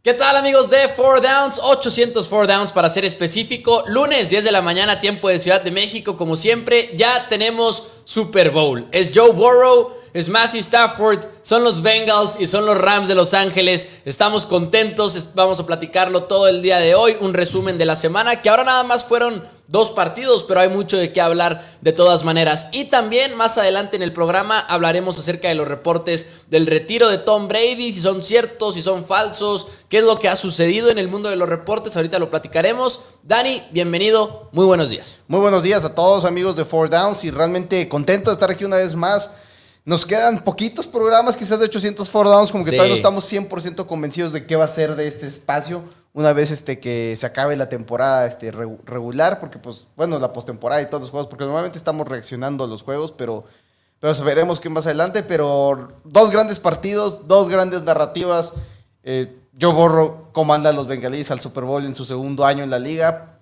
¿Qué tal amigos de 4 Downs? 804 Downs para ser específico. Lunes 10 de la mañana, tiempo de Ciudad de México. Como siempre, ya tenemos Super Bowl. Es Joe Burrow, es Matthew Stafford, son los Bengals y son los Rams de Los Ángeles. Estamos contentos, vamos a platicarlo todo el día de hoy. Un resumen de la semana que ahora nada más fueron dos partidos, pero hay mucho de qué hablar de todas maneras. Y también más adelante en el programa hablaremos acerca de los reportes del retiro de Tom Brady, si son ciertos, si son falsos, qué es lo que ha sucedido en el mundo de los reportes. Ahorita lo platicaremos. Dani, bienvenido, muy buenos días. Muy buenos días a todos amigos de Four Downs y realmente contento de estar aquí una vez más. Nos quedan poquitos programas, quizás de 800 Four Downs, como que todavía no estamos 100% convencidos de qué va a ser de este espacio una vez este, que se acabe la temporada este, regular, porque pues, bueno, la postemporada y todos los juegos, porque normalmente estamos reaccionando a los juegos, pero, pero veremos qué más adelante, pero dos grandes partidos, dos grandes narrativas. Eh, Joe Borro comanda a los bengalíes al Super Bowl en su segundo año en la liga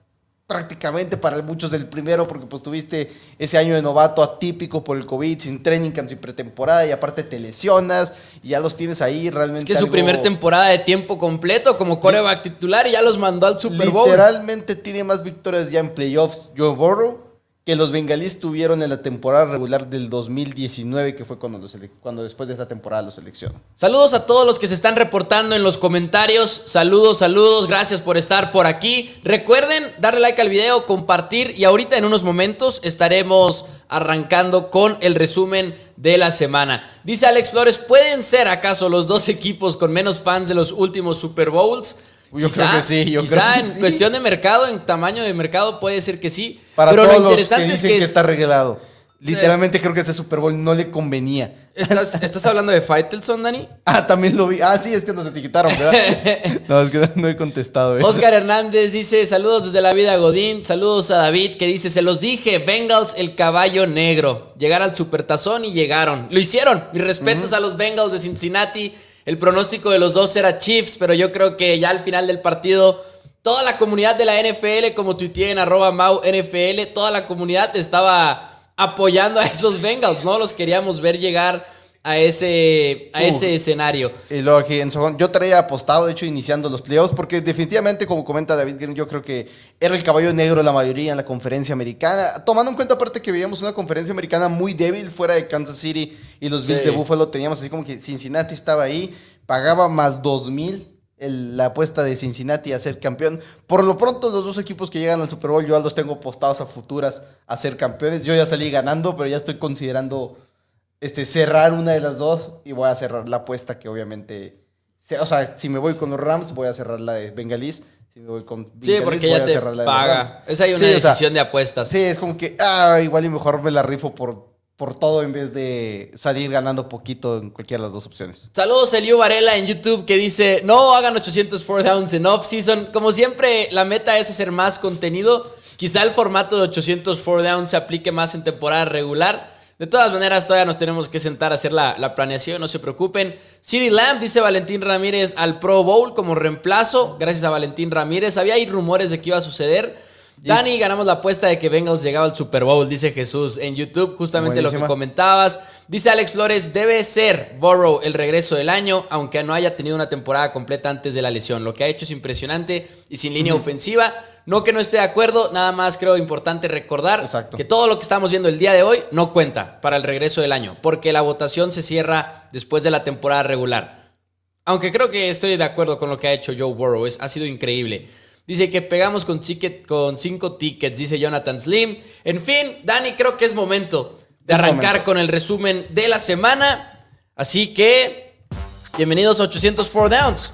prácticamente para muchos el primero, porque pues tuviste ese año de novato atípico por el COVID, sin training camp, sin pretemporada, y aparte te lesionas, y ya los tienes ahí realmente. Es que es su primer temporada de tiempo completo como coreback titular y ya los mandó al Super Bowl. Literalmente tiene más victorias ya en playoffs Joe Burrow que los bengalíes tuvieron en la temporada regular del 2019, que fue cuando, cuando después de esta temporada los seleccionó. Saludos a todos los que se están reportando en los comentarios. Saludos, saludos, gracias por estar por aquí. Recuerden darle like al video, compartir y ahorita en unos momentos estaremos arrancando con el resumen de la semana. Dice Alex Flores, ¿pueden ser acaso los dos equipos con menos fans de los últimos Super Bowls? Yo creo que sí. Yo quizá creo que en cuestión de mercado, en tamaño de mercado, puede ser que sí. Para pero lo interesante es que, está regalado. Literalmente creo que ese Super Bowl no le convenía. ¿Estás, hablando de Faitelson, Dani? Ah, también lo vi. Ah, sí, es que nos etiquetaron, ¿verdad? no, es que no he contestado eso. Oscar Hernández dice, saludos desde la vida Godín. Saludos a David que dice, se los dije, Bengals el caballo negro. Llegar al Supertazón y llegaron. Lo hicieron. Mis respetos a los Bengals de Cincinnati. El pronóstico de los dos era Chiefs, pero yo creo que ya al final del partido toda la comunidad de la NFL, como tuiteé en arroba Mau NFL, toda la comunidad estaba apoyando a esos Bengals, ¿no? Los queríamos ver llegar a ese, a ese escenario. Y luego aquí en yo traía apostado, de hecho, iniciando los playoffs, porque definitivamente, como comenta David yo creo que era el caballo negro la mayoría en la conferencia americana. Tomando en cuenta, aparte, que veíamos una conferencia americana muy débil fuera de Kansas City y los Bills de Buffalo, teníamos así como que Cincinnati estaba ahí, pagaba más 2000 la apuesta de Cincinnati a ser campeón. Por lo pronto, los dos equipos que llegan al Super Bowl, yo los tengo apostados a futuras a ser campeones. Yo ya salí ganando, pero ya estoy considerando este, cerrar una de las dos y voy a cerrar la apuesta que obviamente... O sea, si me voy con los Rams, voy a cerrar la de Bengalís. Si me voy con sí, porque ya te paga. Es ahí una decisión de apuestas. Sí, es como que, ah, igual y mejor me la rifo por, por todo en vez de salir ganando poquito en cualquiera de las dos opciones. Saludos Elio Varela en YouTube que dice, no hagan 800 four downs en off-season. Como siempre, la meta es hacer más contenido. Quizá el formato de 800 four downs se aplique más en temporada regular. De todas maneras, todavía nos tenemos que sentar a hacer la, planeación, no se preocupen. CD Lamb dice Valentín Ramírez al Pro Bowl como reemplazo. Gracias a Valentín Ramírez. Había ahí rumores de que iba a suceder. Dani, ganamos la apuesta de que Bengals llegaba al Super Bowl, dice Jesús en YouTube, justamente lo que comentabas. Dice Alex Flores, debe ser Burrow el regreso del año, aunque no haya tenido una temporada completa antes de la lesión. Lo que ha hecho es impresionante y sin línea ofensiva. No que no esté de acuerdo, nada más creo importante recordar que todo lo que estamos viendo el día de hoy no cuenta para el regreso del año, porque la votación se cierra después de la temporada regular. Aunque creo que estoy de acuerdo con lo que ha hecho Joe Burrow, es, ha sido increíble. Dice que pegamos con, ticket, con cinco tickets, dice Jonathan Slim. En fin, Dani, creo que es momento de arrancar con el resumen de la semana. Así que, bienvenidos a 804 Downs,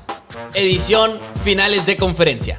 edición finales de conferencia.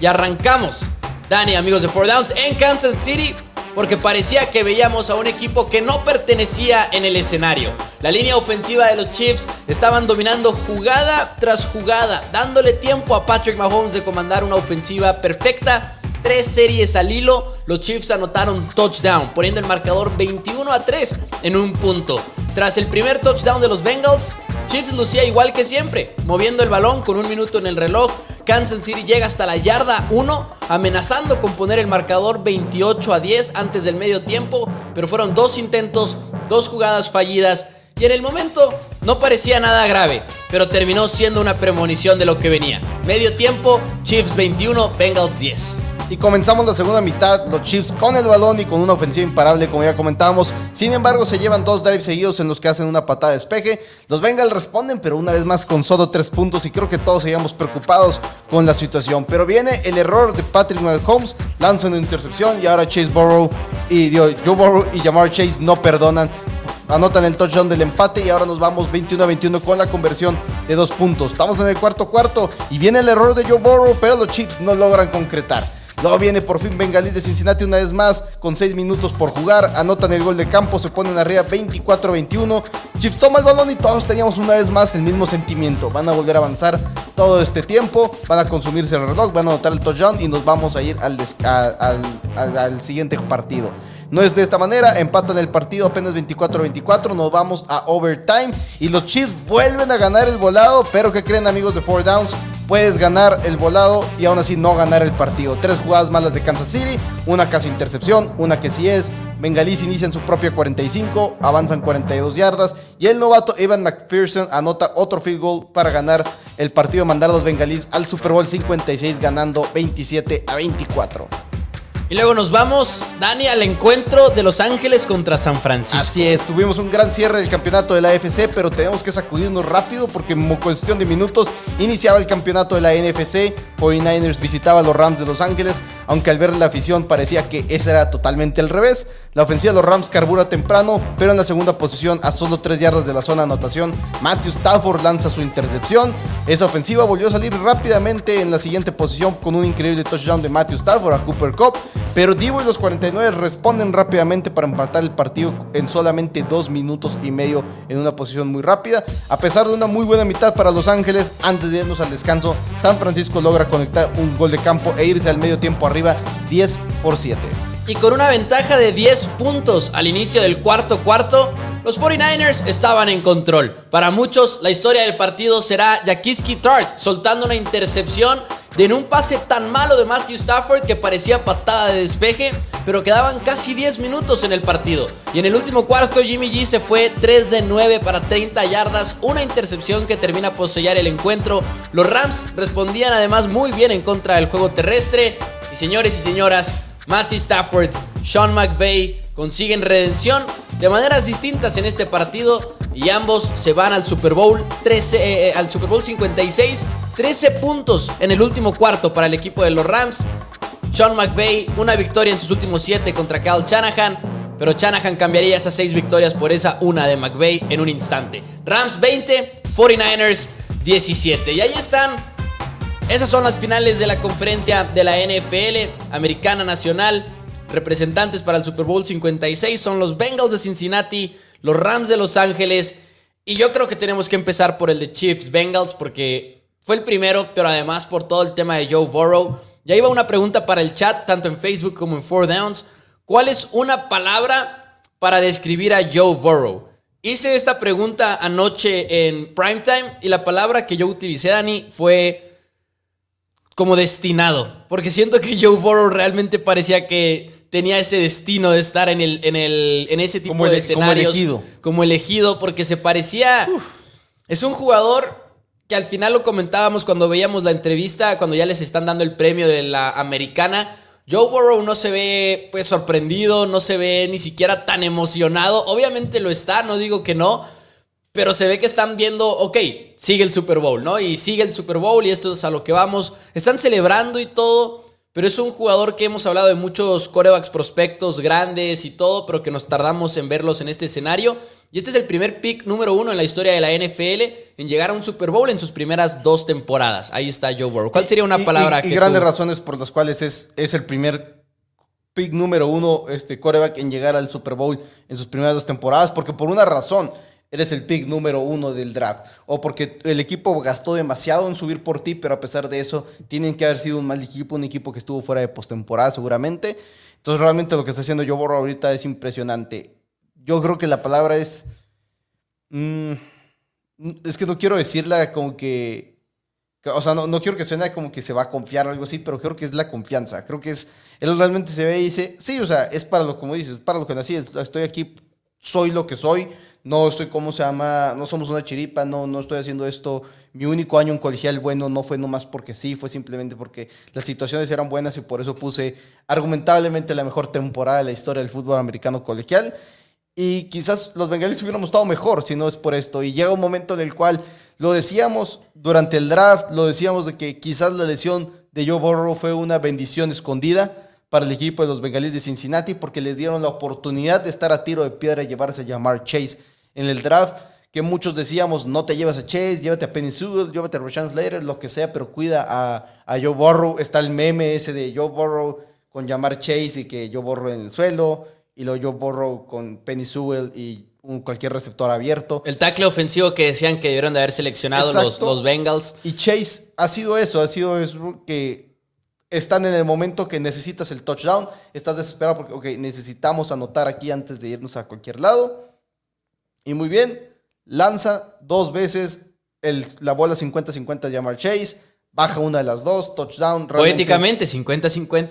Y arrancamos, Dani, amigos de Four Downs, en Kansas City, porque parecía que veíamos a un equipo que no pertenecía en el escenario. La línea ofensiva de los Chiefs estaban dominando jugada tras jugada, dándole tiempo a Patrick Mahomes de comandar una ofensiva perfecta. Tres series al hilo, los Chiefs anotaron touchdown, poniendo el marcador 21 a 3 en un punto. Tras el primer touchdown de los Bengals, Chiefs lucía igual que siempre, moviendo el balón con un minuto en el reloj. Kansas City llega hasta la yarda 1, amenazando con poner el marcador 28 a 10 antes del medio tiempo, pero fueron dos intentos, dos jugadas fallidas Y en el momento no parecía nada grave, pero terminó siendo una premonición de lo que venía. Medio tiempo, Chiefs 21, Bengals 10. Y comenzamos la segunda mitad, los Chiefs con el balón y con una ofensiva imparable, como ya comentábamos. Sin embargo, se llevan dos drives seguidos en los que hacen una patada de despeje. Los Bengals responden, pero una vez más con solo tres puntos. Y creo que todos seguíamos preocupados con la situación. Pero viene el error de Patrick Mahomes, lanza una intercepción y ahora Chase Burrow y Joe Burrow y Jamar Chase no perdonan anotan el touchdown del empate y ahora nos vamos 21 a 21 con la conversión de dos puntos. Estamos en el cuarto cuarto y viene el error de Joe Burrow, pero los Chiefs no logran concretar. Luego viene por fin Bengalís de Cincinnati una vez más con 6 minutos por jugar. Anotan el gol de campo, se ponen arriba 24-21. Chiefs toma el balón y todos teníamos una vez más el mismo sentimiento. Van a volver a avanzar todo este tiempo, van a consumirse el reloj, van a anotar el touchdown y nos vamos a ir al, al siguiente partido. No es de esta manera, empatan el partido apenas 24-24, nos vamos a overtime y los Chiefs vuelven a ganar el volado, pero ¿qué creen amigos de Four Downs? Puedes ganar el volado y aún así no ganar el partido. Tres jugadas malas de Kansas City, una casi intercepción, una que sí es. Bengalís inicia en su propia 45, avanzan 42 yardas y el novato Evan McPherson anota otro field goal para ganar el partido, mandar a los Bengalís al Super Bowl 56 ganando 27 a 24. Y luego nos vamos, Dani, al encuentro de Los Ángeles contra San Francisco. Así es, tuvimos un gran cierre del campeonato de la AFC, pero tenemos que sacudirnos rápido porque en cuestión de minutos iniciaba el campeonato de la NFC. 49ers visitaba a los Rams de Los Ángeles, aunque al ver la afición parecía que ese era totalmente al revés. La ofensiva de los Rams carbura temprano, pero en la segunda posición, a solo 3 yardas de la zona de anotación, Matthew Stafford lanza su intercepción. Esa ofensiva volvió a salir rápidamente en la siguiente posición con un increíble touchdown de Matthew Stafford a Cooper Cup, pero Divo y los 49 responden rápidamente para empatar el partido en solamente 2 minutos y medio en una posición muy rápida. A pesar de una muy buena mitad para Los Ángeles, antes de irnos al descanso, San Francisco logra conectar un gol de campo e irse al medio tiempo arriba 10 por 7. Y con una ventaja de 10 puntos al inicio del cuarto cuarto, los 49ers estaban en control. Para muchos, la historia del partido será Jaquiski Tart soltando una intercepción de en un pase tan malo de Matthew Stafford que parecía patada de despeje, pero quedaban casi 10 minutos en el partido. Y en el último cuarto, Jimmy G se fue 3 de 9 para 30 yardas, una intercepción que termina por sellar el encuentro. Los Rams respondían además muy bien en contra del juego terrestre. Y señores y señoras, Matthew Stafford, Sean McVay consiguen redención de maneras distintas en este partido y ambos se van al Super Bowl 13, eh, eh, al Super Bowl 56, 13 puntos en el último cuarto para el equipo de los Rams. Sean McVay, una victoria en sus últimos 7 contra Kyle Shanahan, pero Shanahan cambiaría esas 6 victorias por esa una de McVay en un instante. Rams 20, 49ers 17. Y ahí están esas son las finales de la conferencia de la NFL Americana Nacional. Representantes para el Super Bowl 56 son los Bengals de Cincinnati, los Rams de Los Ángeles. Y yo creo que tenemos que empezar por el de Chiefs Bengals porque fue el primero, pero además por todo el tema de Joe Burrow. Ya iba una pregunta para el chat, tanto en Facebook como en Four Downs. ¿Cuál es una palabra para describir a Joe Burrow? Hice esta pregunta anoche en Primetime y la palabra que yo utilicé, Dani, fue como destinado. Porque siento que Joe Burrow realmente parecía que tenía ese destino de estar en, el, en, el, en ese tipo de escenarios. Como elegido. Como elegido, porque se parecía... Es un jugador que al final lo comentábamos cuando veíamos la entrevista, cuando ya les están dando el premio de la americana. Joe Burrow no se ve pues sorprendido, no se ve ni siquiera tan emocionado. Obviamente lo está, no digo que no, pero se ve que están viendo, ok, sigue el Super Bowl, ¿no? Y sigue el Super Bowl y esto es a lo que vamos. Están celebrando y todo, pero es un jugador que hemos hablado de muchos corebacks prospectos grandes y todo, pero que nos tardamos en verlos en este escenario. Y este es el primer pick número uno en la historia de la NFL en llegar a un Super Bowl en sus primeras dos temporadas. Ahí está Joe Burrow. ¿Cuál sería una palabra y, y, grandes razones por las cuales es, es el primer pick número uno, este coreback en llegar al Super Bowl en sus primeras dos temporadas, porque por una razón eres el pick número uno del draft. O porque el equipo gastó demasiado en subir por ti, pero a pesar de eso, tienen que haber sido un mal equipo, un equipo que estuvo fuera de postemporada seguramente. Entonces, realmente lo que está haciendo Joe Burrow ahorita es impresionante. Yo creo que la palabra es. Mm, es que no quiero decirla como que. O sea, no, no, quiero que suene como que se va a confiar o algo así, pero creo que es la confianza. Creo que es. Él realmente se ve y dice: Sí, o sea, es para lo como dices, es para lo que nací. Estoy aquí, soy lo que soy no estoy, ¿cómo se llama? No somos una chiripa, no, no estoy haciendo esto. Mi único año en colegial bueno no fue nomás porque sí, fue simplemente porque las situaciones eran buenas y por eso puse argumentablemente la mejor temporada de la historia del fútbol americano colegial. Y quizás los bengalíes hubiéramos estado mejor si no es por esto. Y llega un momento en el cual lo decíamos durante el draft, lo decíamos de que quizás la lesión de Joe Burrow fue una bendición escondida para el equipo de los bengalíes de Cincinnati porque les dieron la oportunidad de estar a tiro de piedra y llevarse a llamar Chase en el draft. Que muchos decíamos, no te llevas a Chase, llévate a Penny Sewell, llévate a Rashawn Slater, lo que sea, pero cuida a, a Joe Burrow. Está el meme ese de Joe Burrow con llamar Chase y que Joe Burrow en el suelo y lo yo borro con Penny Sewell y un, cualquier receptor abierto. El tackle ofensivo que decían que debieron de haber seleccionado los, los, Bengals. Y Chase ha sido eso, ha sido eso que están en el momento que necesitas el touchdown, estás desesperado porque, ok, necesitamos anotar aquí antes de irnos a cualquier lado. Y muy bien, lanza dos veces el, la bola 50-50 de Jamar Chase, baja una de las dos, touchdown. Poéticamente, 50-50.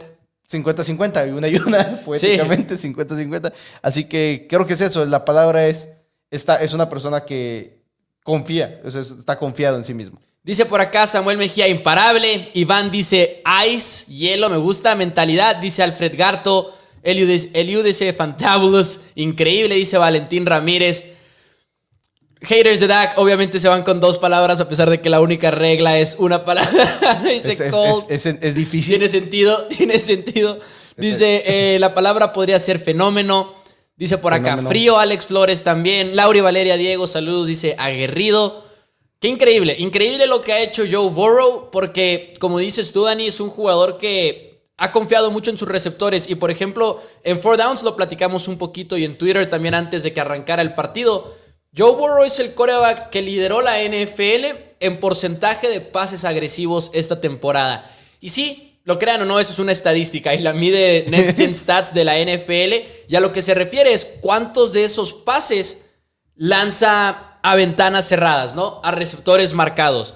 50-50, y una y una, poéticamente, 50-50. Así que creo que es eso, la palabra es, esta, es una persona que confía, está confiado en sí mismo. Dice por acá Samuel Mejía, imparable. Iván dice, ice, hielo, me gusta, mentalidad. Dice Alfred Garto, Eliu dice, fantabulous, increíble, dice Valentín Ramírez. Haters de Dak obviamente se van con dos palabras a pesar de que la única regla es una palabra. Dice es, es, difícil. Tiene sentido, tiene sentido. Dice, eh, la palabra podría ser fenómeno. Dice por acá, frío, Alex Flores también. Lauri Valeria Diego, saludos. Dice, aguerrido. Qué increíble, increíble lo que ha hecho Joe Burrow, porque como dices tú, Dani, es un jugador que ha confiado mucho en sus receptores. Y por ejemplo, en Four Downs lo platicamos un poquito y en Twitter también antes de que arrancara el partido Joe Burrow es el coreback que lideró la NFL en porcentaje de pases agresivos esta temporada. Y sí, lo crean o no, eso es una estadística y la mide Next Gen Stats de la NFL. Y a lo que se refiere es cuántos de esos pases lanza a ventanas cerradas, ¿no? A receptores marcados.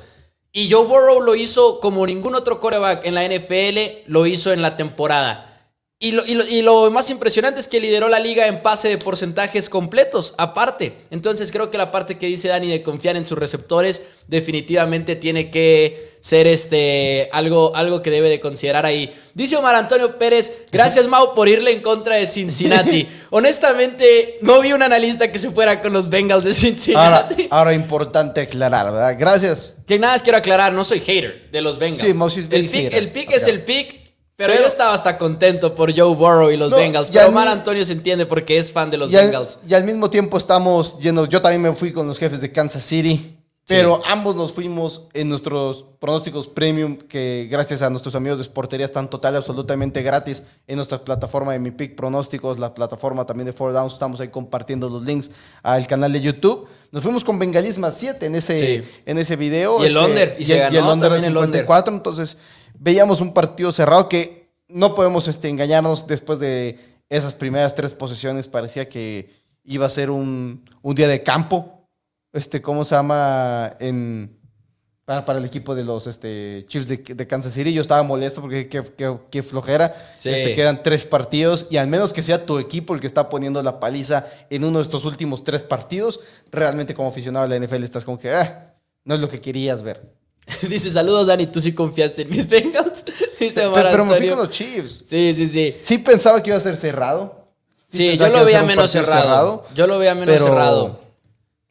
Y Joe Burrow lo hizo como ningún otro coreback en la NFL lo hizo en la temporada. Y lo, más impresionante es que lideró la liga en pase de porcentajes completos, aparte. Entonces creo que la parte que dice Dani de confiar en sus receptores definitivamente tiene que ser este, algo, algo que debe de considerar ahí. Dice Omar Antonio Pérez, gracias Mau por irle en contra de Cincinnati. Honestamente, no vi un analista que se fuera con los Bengals de Cincinnati. Ahora, importante aclarar, ¿verdad? Gracias. Que nada más quiero aclarar, no soy hater de los Bengals. Sí, el pick, el pick es el pick pero, yo estaba hasta contento por Joe Burrow y los Bengals. Pero Omar Antonio se entiende porque es fan de los Bengals. y al mismo tiempo estamos yendo. Yo también me fui con los jefes de Kansas City. Pero ambos nos fuimos en nuestros pronósticos premium, que gracias a nuestros amigos de Sportería están total y absolutamente gratis en nuestra plataforma de Mi Pick Pronósticos, la plataforma también de Four Downs. Estamos ahí compartiendo los links al canal de YouTube. Nos fuimos con Bengalisma 7 en ese, en ese video. Y el este, under. Y, se ganó el under 54. Entonces, veíamos un partido cerrado que no podemos este, engañarnos después de esas primeras tres posesiones. Parecía que iba a ser un, día de campo. Este, ¿Cómo se llama? En, para, el equipo de los este, Chiefs de, Kansas City. Yo estaba molesto porque qué, flojera. Este, quedan tres partidos y al menos que sea tu equipo el que está poniendo la paliza en uno de estos últimos tres partidos, realmente como aficionado de la NFL estás como que ah, no es lo que querías ver. Dice, saludos Dani, tú sí confiaste en mis Bengals. Dice pero, pero, me fui con los Chiefs. Sí, sí, sí. Sí pensaba que iba a ser cerrado. Sí, yo lo veía menos cerrado. Yo lo veía menos cerrado.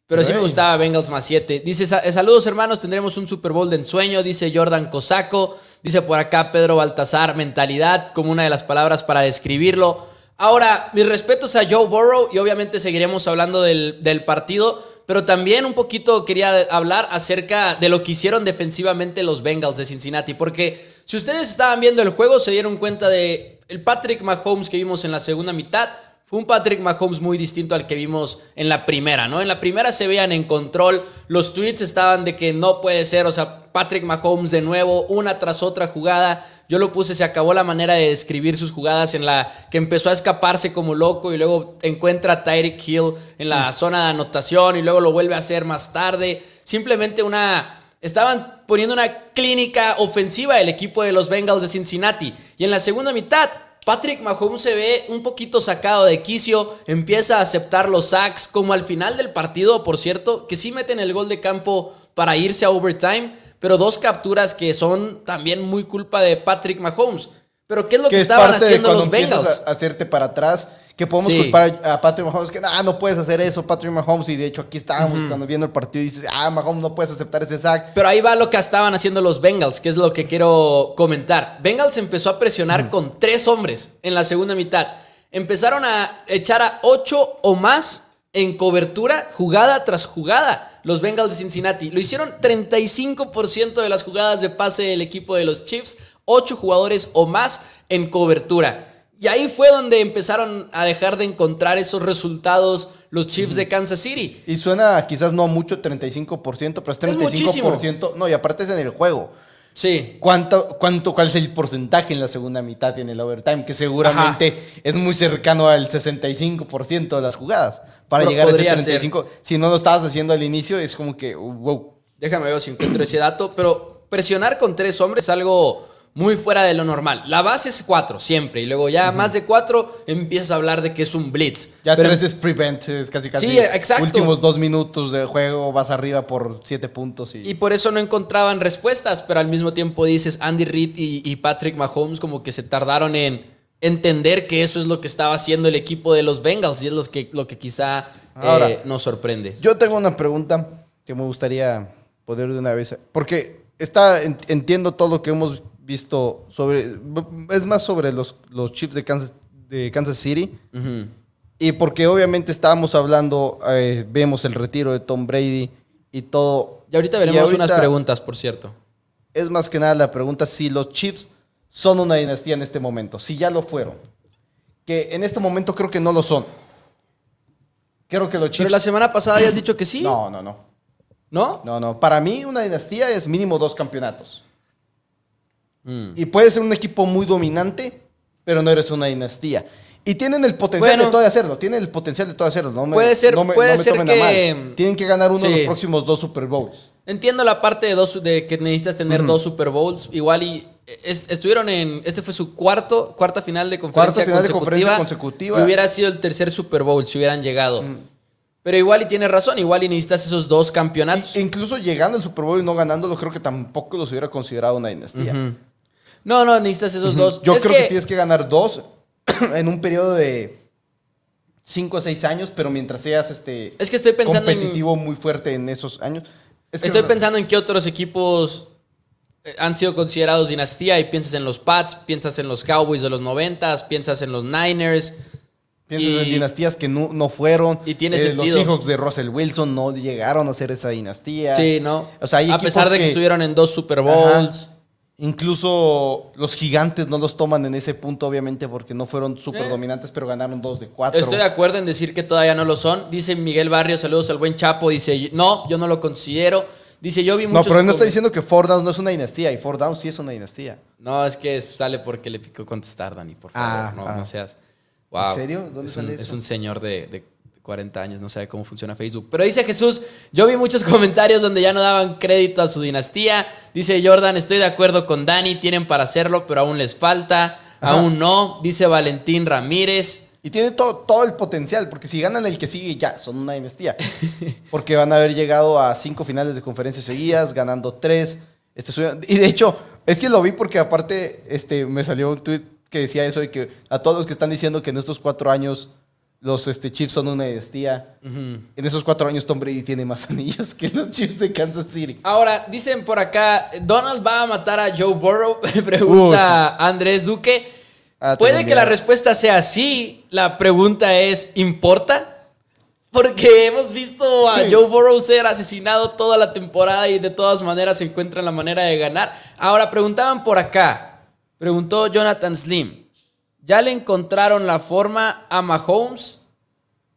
Pero sí me gustaba Bengals más 7. Dice, eh, saludos hermanos, tendremos un Super Bowl de ensueño. Dice Jordan Cosaco. Dice por acá Pedro Baltasar, mentalidad como una de las palabras para describirlo. Ahora, mis respetos a Joe Burrow y obviamente seguiremos hablando del, del partido pero también un poquito quería hablar acerca de lo que hicieron defensivamente los Bengals de Cincinnati, porque si ustedes estaban viendo el juego se dieron cuenta de el Patrick Mahomes que vimos en la segunda mitad. Fue un Patrick Mahomes muy distinto al que vimos en la primera, ¿no? En la primera se veían en control, los tweets estaban de que no puede ser, o sea, Patrick Mahomes de nuevo, una tras otra jugada, yo lo puse, se acabó la manera de describir sus jugadas en la que empezó a escaparse como loco y luego encuentra a Tyreek Hill en la mm. zona de anotación y luego lo vuelve a hacer más tarde. Simplemente una... Estaban poniendo una clínica ofensiva el equipo de los Bengals de Cincinnati. Y en la segunda mitad, Patrick Mahomes se ve un poquito sacado de quicio, empieza a aceptar los sacks, como al final del partido, por cierto, que sí meten el gol de campo para irse a overtime, pero dos capturas que son también muy culpa de Patrick Mahomes. Pero ¿qué es lo que, estaban haciendo los Bengals? A hacerte para atrás que podemos culpar a Patrick Mahomes, que no, no puedes hacer eso, Patrick Mahomes, y de hecho aquí estábamos cuando viendo el partido y dices, ah, Mahomes no puedes aceptar ese sack. Pero ahí va lo que estaban haciendo los Bengals, que es lo que quiero comentar. Bengals empezó a presionar con tres hombres en la segunda mitad. Empezaron a echar a ocho o más en cobertura, jugada tras jugada, los Bengals de Cincinnati. Lo hicieron 35% de las jugadas de pase del equipo de los Chiefs, ocho jugadores o más en cobertura. Y ahí fue donde empezaron a dejar de encontrar esos resultados los Chiefs de Kansas City. Y suena quizás no mucho 35%, pero es 35%. no, y aparte es en el juego. Sí. ¿Cuánto, cuánto, ¿Cuál es el porcentaje en la segunda mitad y en el overtime? Que seguramente es muy cercano al 65% de las jugadas. Para llegar a ese 35%. Si no lo estabas haciendo al inicio, es como que, wow. Déjame ver si encuentro ese dato. Pero presionar con tres hombres es algo muy fuera de lo normal. La base es cuatro, siempre. Y luego ya más de cuatro empiezas a hablar de que es un blitz. Ya tres es prevent, es casi casi. Sí, exacto. Últimos dos minutos de juego, vas arriba por siete puntos. Y... y por eso no encontraban respuestas, pero al mismo tiempo dices, Andy Reid y, Patrick Mahomes como que se tardaron en entender que eso es lo que estaba haciendo el equipo de los Bengals y es lo que, lo que quizá eh, nos sorprende. Yo tengo una pregunta que me gustaría poder de una vez, porque está, entiendo todo lo que hemos visto sobre. Es más sobre los, los Chiefs de Kansas, de Kansas City. Y porque obviamente estábamos hablando, eh, vemos el retiro de Tom Brady y todo. Y ahorita veremos unas preguntas, por cierto. Es más que nada la pregunta si los Chiefs son una dinastía en este momento, si ya lo fueron. Que en este momento creo que no lo son. Creo que los Chiefs. Pero la semana pasada ya has dicho que sí. No, no, no. ¿No? No, no. Para mí, una dinastía es mínimo dos campeonatos. Mm. Y puede ser un equipo muy dominante, pero no eres una dinastía. Y tienen el potencial de todo hacerlo. Tienen el potencial de todo hacerlo. No puede ser, puede ser que... Tienen que ganar uno de los próximos dos Super Bowls. Entiendo la parte de, dos, de que necesitas tener dos Super Bowls. Igual y estuvieron en... Este fue su cuarto, cuarta final de conferencia, final consecutiva, de conferencia consecutiva. Y hubiera sido el tercer Super Bowl si hubieran llegado. Pero igual y tiene razón. Igual y necesitas esos dos campeonatos. incluso llegando al Super Bowl y no ganándolo, creo que tampoco los hubiera considerado una dinastía. No, no, necesitas esos dos. Yo creo que... tienes que ganar dos en un periodo de cinco o seis años, pero mientras seas este es que estoy pensando competitivo muy fuerte en esos años. estoy pensando en qué otros equipos han sido considerados dinastía y piensas en los Pats, piensas en los Cowboys de los noventas, piensas en los Niners. Piensas en dinastías que no, fueron. Y tiene eh, Los Seahawks de Russell Wilson no llegaron a ser esa dinastía. Sí, ¿no? O sea, a pesar de que, estuvieron en dos Super Bowls. Incluso los gigantes no los toman en ese punto, obviamente, porque no fueron súper dominantes, pero ganaron dos de cuatro. Estoy de acuerdo en decir que todavía no lo son. Dice Miguel Barrio, saludos al buen Chapo. Dice, no, yo no lo considero. Dice, yo vi muchos... No, pero él no está diciendo que Four Downs no es una dinastía, y Four Downs sí es una dinastía. No, es que sale porque le picó contestar, Dani, por favor. Ah, no, ah. seas... ¿En serio? ¿Dónde es un, Es un señor de 40 años, no sabe cómo funciona Facebook. Pero dice Jesús, yo vi muchos comentarios donde ya no daban crédito a su dinastía. Dice Jordan, estoy de acuerdo con Dani, tienen para hacerlo, pero aún les falta. Aún no, dice Valentín Ramírez. Y tiene todo, todo el potencial, porque si ganan el que sigue, ya, son una dinastía. Porque van a haber llegado a cinco finales de conferencias seguidas, ganando tres. Este, y de hecho, es que lo vi porque aparte este, me salió un tweet que decía eso y que a todos los que están diciendo que en estos cuatro años los este, Chiefs son una dinastía. En esos cuatro años Tom Brady tiene más anillos que los Chiefs de Kansas City. Ahora, dicen por acá, ¿Donald va a matar a Joe Burrow? Pregunta Andrés Duque. Ah, Puede que la respuesta sea sí. La pregunta es, ¿importa? Porque hemos visto a Joe Burrow ser asesinado toda la temporada y de todas maneras se encuentra la manera de ganar. Ahora, preguntaban por acá. Preguntó Jonathan Slim. Ya le encontraron la forma a Mahomes.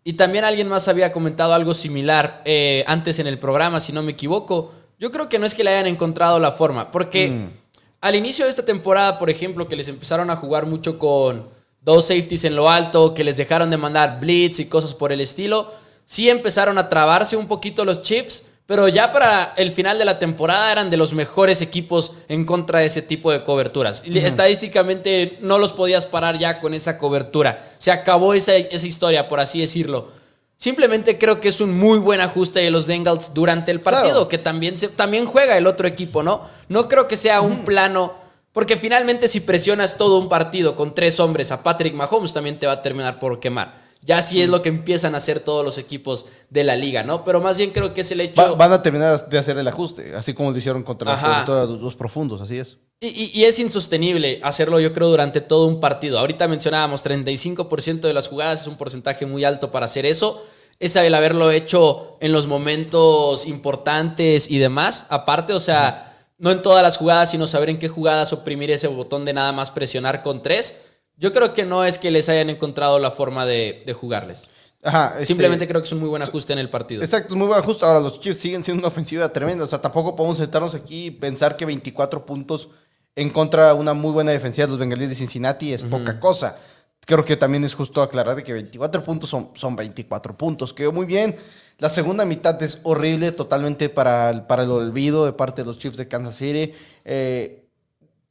Y también alguien más había comentado algo similar eh, antes en el programa, si no me equivoco. Yo creo que no es que le hayan encontrado la forma, porque mm. Al inicio de esta temporada, por ejemplo, que les empezaron a jugar mucho con dos safeties en lo alto, que les dejaron de mandar blitz y cosas por el estilo, sí empezaron a trabarse un poquito los Chiefs, pero ya para el final de la temporada eran de los mejores equipos en contra de ese tipo de coberturas. Estadísticamente no los podías parar ya con esa cobertura. Se acabó esa, esa historia, por así decirlo. Simplemente creo que es un muy buen ajuste de los Bengals durante el partido, que también, se, también juega el otro equipo, ¿no? No creo que sea un plano, porque finalmente si presionas todo un partido con tres hombres a Patrick Mahomes, también te va a terminar por quemar. Ya sí es lo que empiezan a hacer todos los equipos de la liga, ¿no? Pero más bien creo que es el hecho. van a terminar de hacer el ajuste, así como lo hicieron contra los dos profundos, así es. Y, es insostenible hacerlo, yo creo, durante todo un partido. Ahorita mencionábamos 35% de las jugadas, es un porcentaje muy alto para hacer eso. Es el haberlo hecho en los momentos importantes y demás. Aparte, o sea, no en todas las jugadas, sino saber en qué jugadas oprimir ese botón de nada más presionar con tres yo creo que no es que les hayan encontrado la forma de, jugarles. Ajá, este Simplemente creo que es un muy buen ajuste en el partido. Exacto, muy buen ajuste. Ahora, los Chiefs siguen siendo una ofensiva tremenda. O sea, tampoco podemos sentarnos aquí y pensar que 24 puntos en contra de una muy buena defensiva de los bengalíes de Cincinnati es poca cosa. Creo que también es justo aclarar de que 24 puntos son, son 24 puntos. Quedó muy bien. La segunda mitad es horrible, totalmente para, para el olvido de parte de los Chiefs de Kansas City. Eh,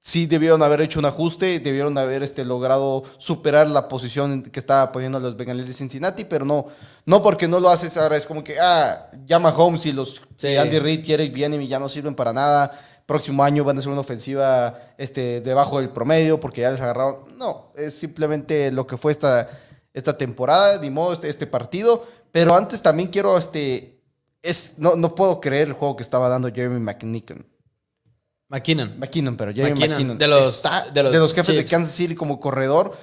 sí debieron haber hecho un ajuste, debieron haber este, logrado superar la posición que estaba poniendo los Bengals de Cincinnati, pero no, no porque no lo haces ahora, es como que, ah, llama Holmes y los Andy Reid y Eric y ya no sirven para nada, próximo año van a ser una ofensiva este, debajo del promedio porque ya les agarraron. No, es simplemente lo que fue esta, esta temporada, de modo, este, este, partido, pero antes también quiero, este, es, no, no puedo creer el juego que estaba dando Jeremy McNichon. McKinnon. McKinnon, pero Jerry McKinnon. De, los, de, los, jefes de Kansas City como corredor.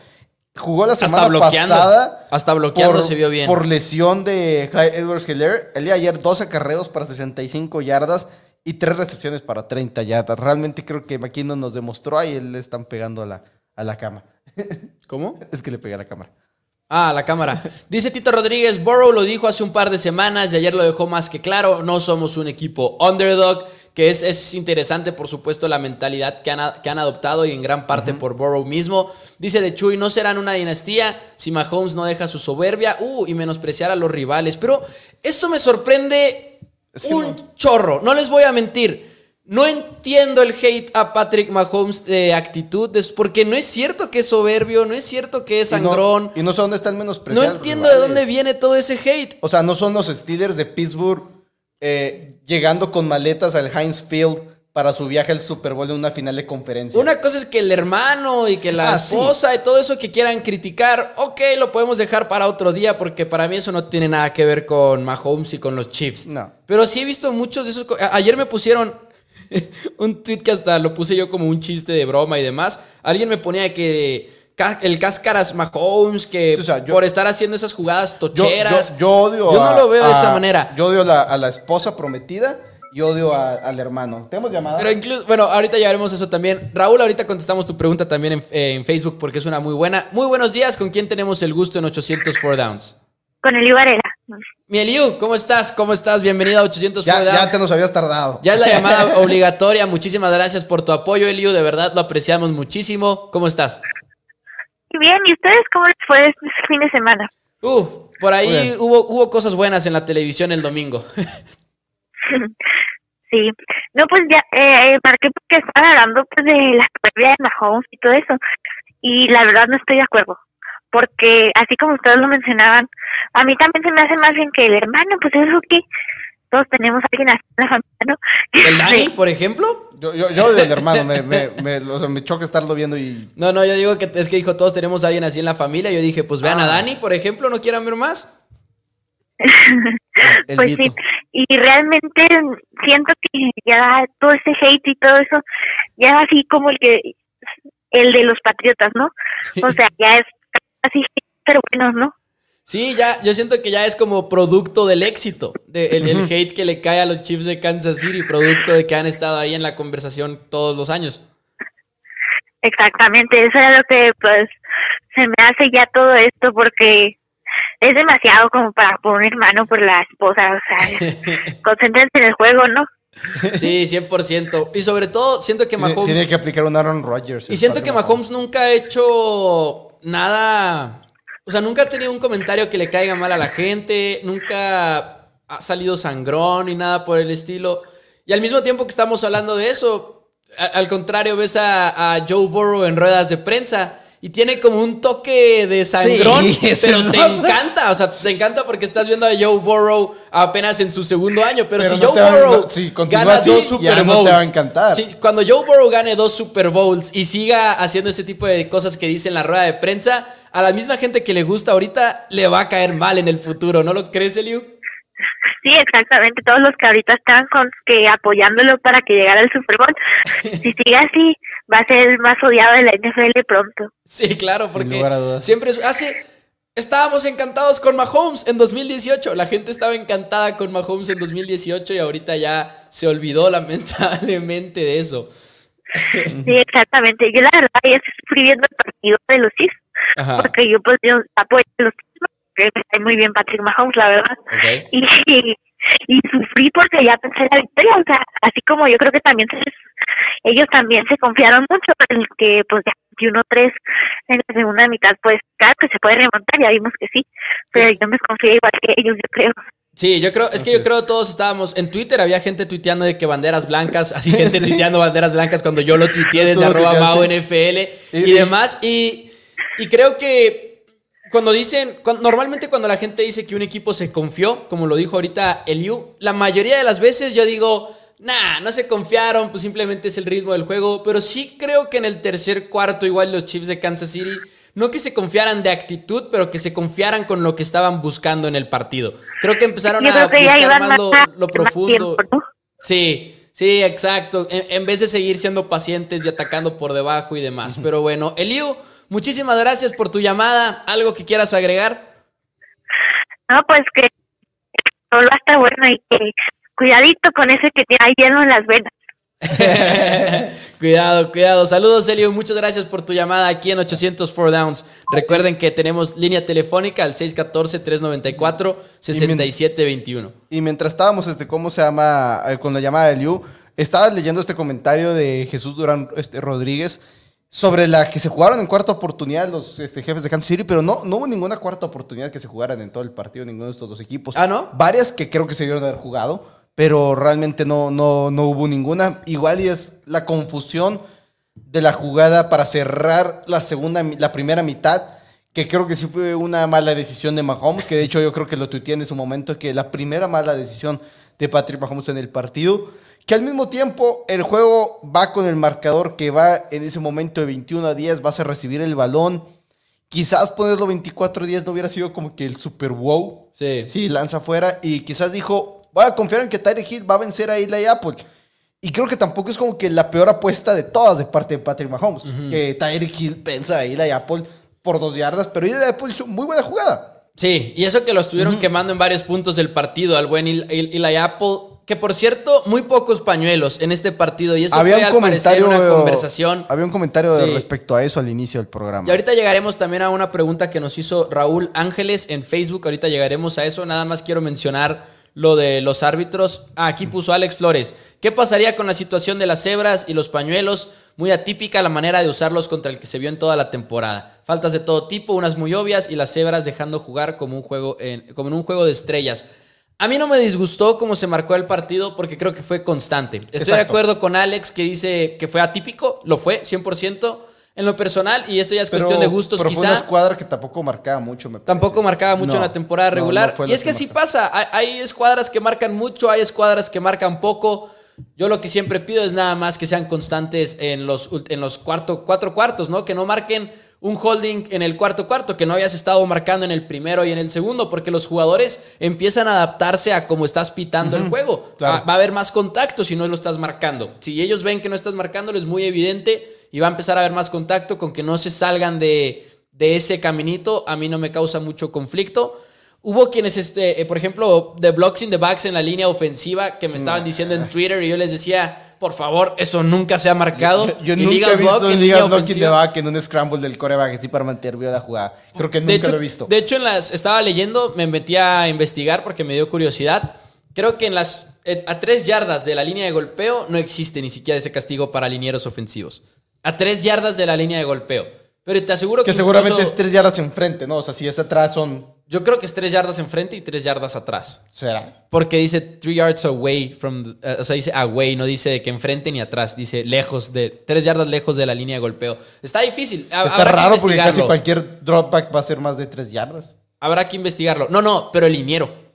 Jugó la semana pasada. Hasta bloqueando se vio bien. Por lesión de Clyde Edwards Hiller. El día de ayer 12 carreos para 65 yardas y 3 recepciones para 30 yardas. Realmente creo que McKinnon nos demostró ahí le están pegando a la, a la cama. ¿Cómo? es que le pegué a la cámara. Ah, la cámara. Dice Tito Rodríguez, Burrow lo dijo hace un par de semanas y ayer lo dejó más que claro, no somos un equipo underdog que es, es, interesante, por supuesto, la mentalidad que han, que han adoptado y en gran parte por Burrow mismo. Dice de Chuy, no serán una dinastía si Mahomes no deja su soberbia uh, y menospreciar a los rivales. Pero esto me sorprende un chorro, no les voy a mentir. No entiendo el hate a Patrick Mahomes de actitud, porque no es cierto que es soberbio, no es cierto que es sangrón. Y no, sé dónde está el No entiendo de dónde viene todo ese hate. O sea, no son los Steelers de Pittsburgh eh, llegando con maletas al Heinz Field para su viaje al Super Bowl en una final de conferencia. Una cosa es que el hermano y que la ah, esposa y todo eso que quieran criticar, ok, lo podemos dejar para otro día porque para mí eso no tiene nada que ver con Mahomes y con los Chiefs. No. Pero sí he visto muchos de esos... Ayer me pusieron un tweet que hasta lo puse yo como un chiste de broma y demás. Alguien me ponía que el Cáscaras Mahomes, que por estar haciendo esas jugadas tocheras. Yo, odio Yo no lo veo de esa manera. Yo odio a la esposa prometida y odio al hermano. ¿Tenemos llamada? Pero incluso, bueno, ahorita ya veremos eso también. Raúl, ahorita contestamos tu pregunta también en, Facebook porque es una muy buena. Muy buenos días, ¿con quién tenemos el gusto en 800 Four Downs? Con Eliu Varela. Mi Eliu, ¿cómo estás? ¿Cómo estás? Bienvenido a 800 ya, Downs. Ya se nos habías tardado. Ya es la llamada obligatoria. Muchísimas gracias por tu apoyo, Eliu. De verdad lo apreciamos muchísimo. ¿Cómo estás? Bien, ¿y ustedes cómo les fue este fin de semana? Uh, por ahí hubo, hubo cosas buenas en la televisión el domingo. sí, no, pues ya, eh, ¿para qué? Porque están hablando pues, de las pérdidas de Mahomes y todo eso. Y la verdad no estoy de acuerdo. Porque así como ustedes lo mencionaban, a mí también se me hace más bien que el hermano, pues eso que todos tenemos a alguien así en la familia, ¿no? ¿El Dani, por ejemplo? Yo, yo, yo del hermano, me, me, me, o sea, me, choca estarlo viendo y... No, no, yo digo que es que dijo, todos tenemos a alguien así en la familia. Yo dije, pues vean a ah. Dani, por ejemplo, ¿no quieran ver más? pues sí, y realmente siento que ya todo ese hate y todo eso, ya así como el que el de los patriotas, ¿no? O sea, ya es así, pero bueno, ¿no? Sí, ya, yo siento que ya es como producto del éxito, de, el, hate que le cae a los Chiefs de Kansas City, producto de que han estado ahí en la conversación todos los años. Exactamente, eso es lo que pues se me hace ya todo esto porque es demasiado como para poner mano por la esposa, o sea, concéntrense en el juego, ¿no? Sí, 100%. Y sobre todo, siento que Mahomes... Tiene, que aplicar un Aaron Rodgers. Y siento que Mahomes nunca ha hecho nada o sea, nunca ha tenido un comentario que le caiga mal a la gente, nunca ha salido sangrón y nada por el estilo. Y al mismo tiempo que estamos hablando de eso, al contrario, ves a, Joe Burrow en ruedas de prensa y tiene como un toque de sangrón, pero te encanta, o sea, te encanta porque estás viendo a Joe Burrow apenas en su segundo año, pero, si Joe Burrow gana dos Super Bowls, cuando Joe Burrow gane dos Super Bowls y siga haciendo ese tipo de cosas que dice en la rueda de prensa, a la misma gente que le gusta ahorita le va a caer mal en el futuro, ¿no lo crees, Eliu? Sí, exactamente. Todos los que ahorita están con que apoyándolo para que llegara al Super Bowl, si sigue así, va a ser el más odiado de la NFL pronto. Sí, claro, porque siempre hace estábamos encantados con Mahomes en 2018. La gente estaba encantada con Mahomes en 2018 y ahorita ya se olvidó lamentablemente de eso. Sí, exactamente. Yo la verdad ya estoy sufriendo el partido de los Chiefs, porque yo pues yo apoyo a los Chiefs que me muy bien Patrick Mahomes, la verdad. Y, y, sufrí porque ya pensé en la victoria, o sea, así como yo creo que también ellos también se confiaron mucho en que pues ya 21-3 en la segunda mitad, pues claro que se puede remontar, ya vimos que sí, pero yo me confié igual que ellos, yo creo. Sí, yo creo, es que yo creo todos estábamos, en Twitter había gente tuiteando de que banderas blancas, así gente tuiteando banderas blancas cuando yo lo tuiteé desde arroba NFL y, demás, y, y creo que cuando dicen, normalmente cuando la gente dice que un equipo se confió, como lo dijo ahorita Eliu, la mayoría de las veces yo digo, nah, no se confiaron, pues simplemente es el ritmo del juego, pero sí creo que en el tercer cuarto igual los Chiefs de Kansas City, no que se confiaran de actitud, pero que se confiaran con lo que estaban buscando en el partido. Creo que empezaron a buscar más lo, profundo. Sí, sí, exacto. En, en, vez de seguir siendo pacientes y atacando por debajo y demás. Pero bueno, Eliu... Muchísimas gracias por tu llamada. ¿Algo que quieras agregar? No, pues que todo está bueno y que cuidadito con ese que tiene ahí hielo en las venas. cuidado, cuidado. Saludos, Elio. Muchas gracias por tu llamada aquí en 804 Downs. Recuerden que tenemos línea telefónica al 614-394-6721. Y mientras estábamos, este, ¿cómo se llama? Eh, con la llamada de Liu, estaba leyendo este comentario de Jesús Durán este, Rodríguez sobre la que se jugaron en cuarta oportunidad los este, jefes de Kansas City, pero no, no hubo ninguna cuarta oportunidad que se jugaran en todo el partido, ninguno de estos dos equipos. Ah, ¿no? Varias que creo que se dieron de haber jugado, pero realmente no, no, no hubo ninguna. Igual y es la confusión de la jugada para cerrar la segunda, la primera mitad, que creo que sí fue una mala decisión de Mahomes, que de hecho yo creo que lo tuiteé en ese momento, que la primera mala decisión de Patrick Mahomes en el partido que al mismo tiempo el juego va con el marcador que va en ese momento de 21 a 10, vas a recibir el balón. Quizás ponerlo 24 a 10 no hubiera sido como que el super wow. Sí. Sí, lanza afuera. Y quizás dijo, voy a confiar en que Tyreek Hill va a vencer a Eli Apple. Y creo que tampoco es como que la peor apuesta de todas de parte de Patrick Mahomes. Que Tyreek Hill pensa a Eli Apple por dos yardas, pero Eli Apple hizo muy buena jugada. Sí, y eso que lo estuvieron quemando en varios puntos del partido al buen Eli Apple que por cierto, muy pocos pañuelos en este partido. Y eso había fue, un comentario, una conversación. Había un comentario respecto a eso al inicio del programa. Y ahorita llegaremos también a una pregunta que nos hizo Raúl Ángeles en Facebook. Ahorita llegaremos a eso. Nada más quiero mencionar lo de los árbitros. Ah, aquí puso Alex Flores. ¿Qué pasaría con la situación de las cebras y los pañuelos? Muy atípica la manera de usarlos contra el que se vio en toda la temporada. Faltas de todo tipo, unas muy obvias y las cebras dejando jugar como, un juego como en un juego de estrellas. A mí no me disgustó cómo se marcó el partido porque creo que fue constante. Estoy de acuerdo con Alex que dice que fue atípico, lo fue, 100%. En lo personal, y esto ya es cuestión de gustos, pero quizá. Fue una escuadra que tampoco marcaba mucho, me Tampoco marcaba mucho en la temporada regular. y es que, sí pasa. Hay, escuadras que marcan mucho, hay escuadras que marcan poco. Yo lo que siempre pido es nada más que sean constantes en los, en los cuatro cuartos, ¿no? Que no marquen un holding en el cuarto cuarto que no habías estado marcando en el primero y en el segundo, porque los jugadores empiezan a adaptarse a cómo estás pitando el juego. Va, a haber más contacto si no lo estás marcando. Si ellos ven que no estás marcando, es muy evidente y va a empezar a haber más contacto con que no se salgan de, de ese caminito. A mí no me causa mucho conflicto. Hubo quienes, este, eh, por ejemplo, de blocks in the backs en la línea ofensiva que me estaban diciendo en Twitter y yo les decía, por favor, eso nunca se ha marcado. Yo, nunca he visto un Liga Block in the back en un scramble del coreback así para mantener viva la jugada. Creo que nunca lo he visto. De hecho, en las, estaba leyendo, me metí a investigar porque me dio curiosidad. Creo que en las a tres yardas de la línea de golpeo no existe ni siquiera ese castigo para linieros ofensivos. A tres yardas de la línea de golpeo. Pero te aseguro que. Que seguramente es tres yardas enfrente, ¿no? O sea, si es atrás son Yo creo que es tres yardas enfrente y tres yardas atrás. ¿Será? Porque dice three yards away from, eh, o sea, dice away, no dice que enfrente ni atrás, dice lejos de, tres yardas lejos de la línea de golpeo. Está difícil. Está raro porque casi cualquier dropback va a ser más de tres yardas. Habrá que investigarlo. No, no, pero el liniero.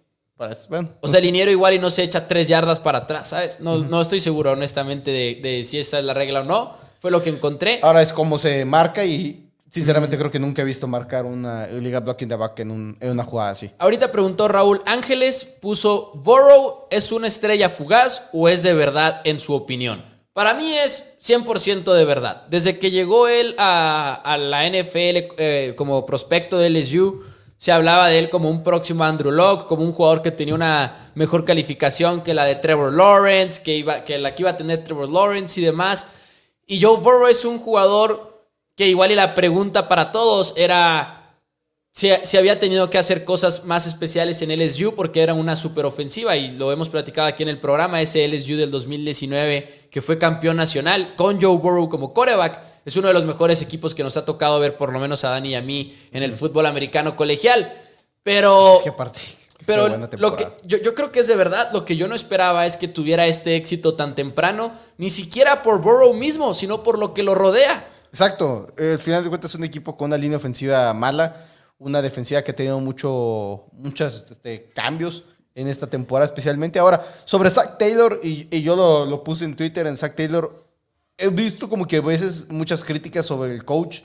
O sea, el liniero igual y no se echa tres yardas para atrás, ¿sabes? No, no estoy seguro, honestamente, de, de si esa es la regla o no. Fue lo que encontré. Ahora es como se marca y Sinceramente creo que nunca he visto marcar una liga blocking the back en, una jugada así. Ahorita preguntó Raúl Ángeles, puso, ¿Borrow es una estrella fugaz o es de verdad en su opinión? Para mí es 100% de verdad. Desde que llegó él a, la NFL eh, como prospecto de LSU, se hablaba de él como un próximo Andrew Locke, como un jugador que tenía una mejor calificación que la de Trevor Lawrence, que, iba, que la que iba a tener Trevor Lawrence y demás. Y Joe Burrow es un jugador que igual y la pregunta para todos era si, había tenido que hacer cosas más especiales en LSU porque era una super ofensiva y lo hemos platicado aquí en el programa, ese LSU del 2019 que fue campeón nacional con Joe Burrow como coreback. Es uno de los mejores equipos que nos ha tocado ver, por lo menos a Dani y a mí, en el fútbol americano colegial. Pero. Es que aparte. Pero lo que, yo, yo, creo que es de verdad. Lo que yo no esperaba es que tuviera este éxito tan temprano, ni siquiera por Burrow mismo, sino por lo que lo rodea. Exacto. al final de cuentas es un equipo con una línea ofensiva mala, una defensiva que ha tenido mucho, muchos este, cambios en esta temporada especialmente. Ahora, sobre Zach Taylor, y, yo lo, lo, puse en Twitter, en Zach Taylor, he visto como que a veces muchas críticas sobre el coach.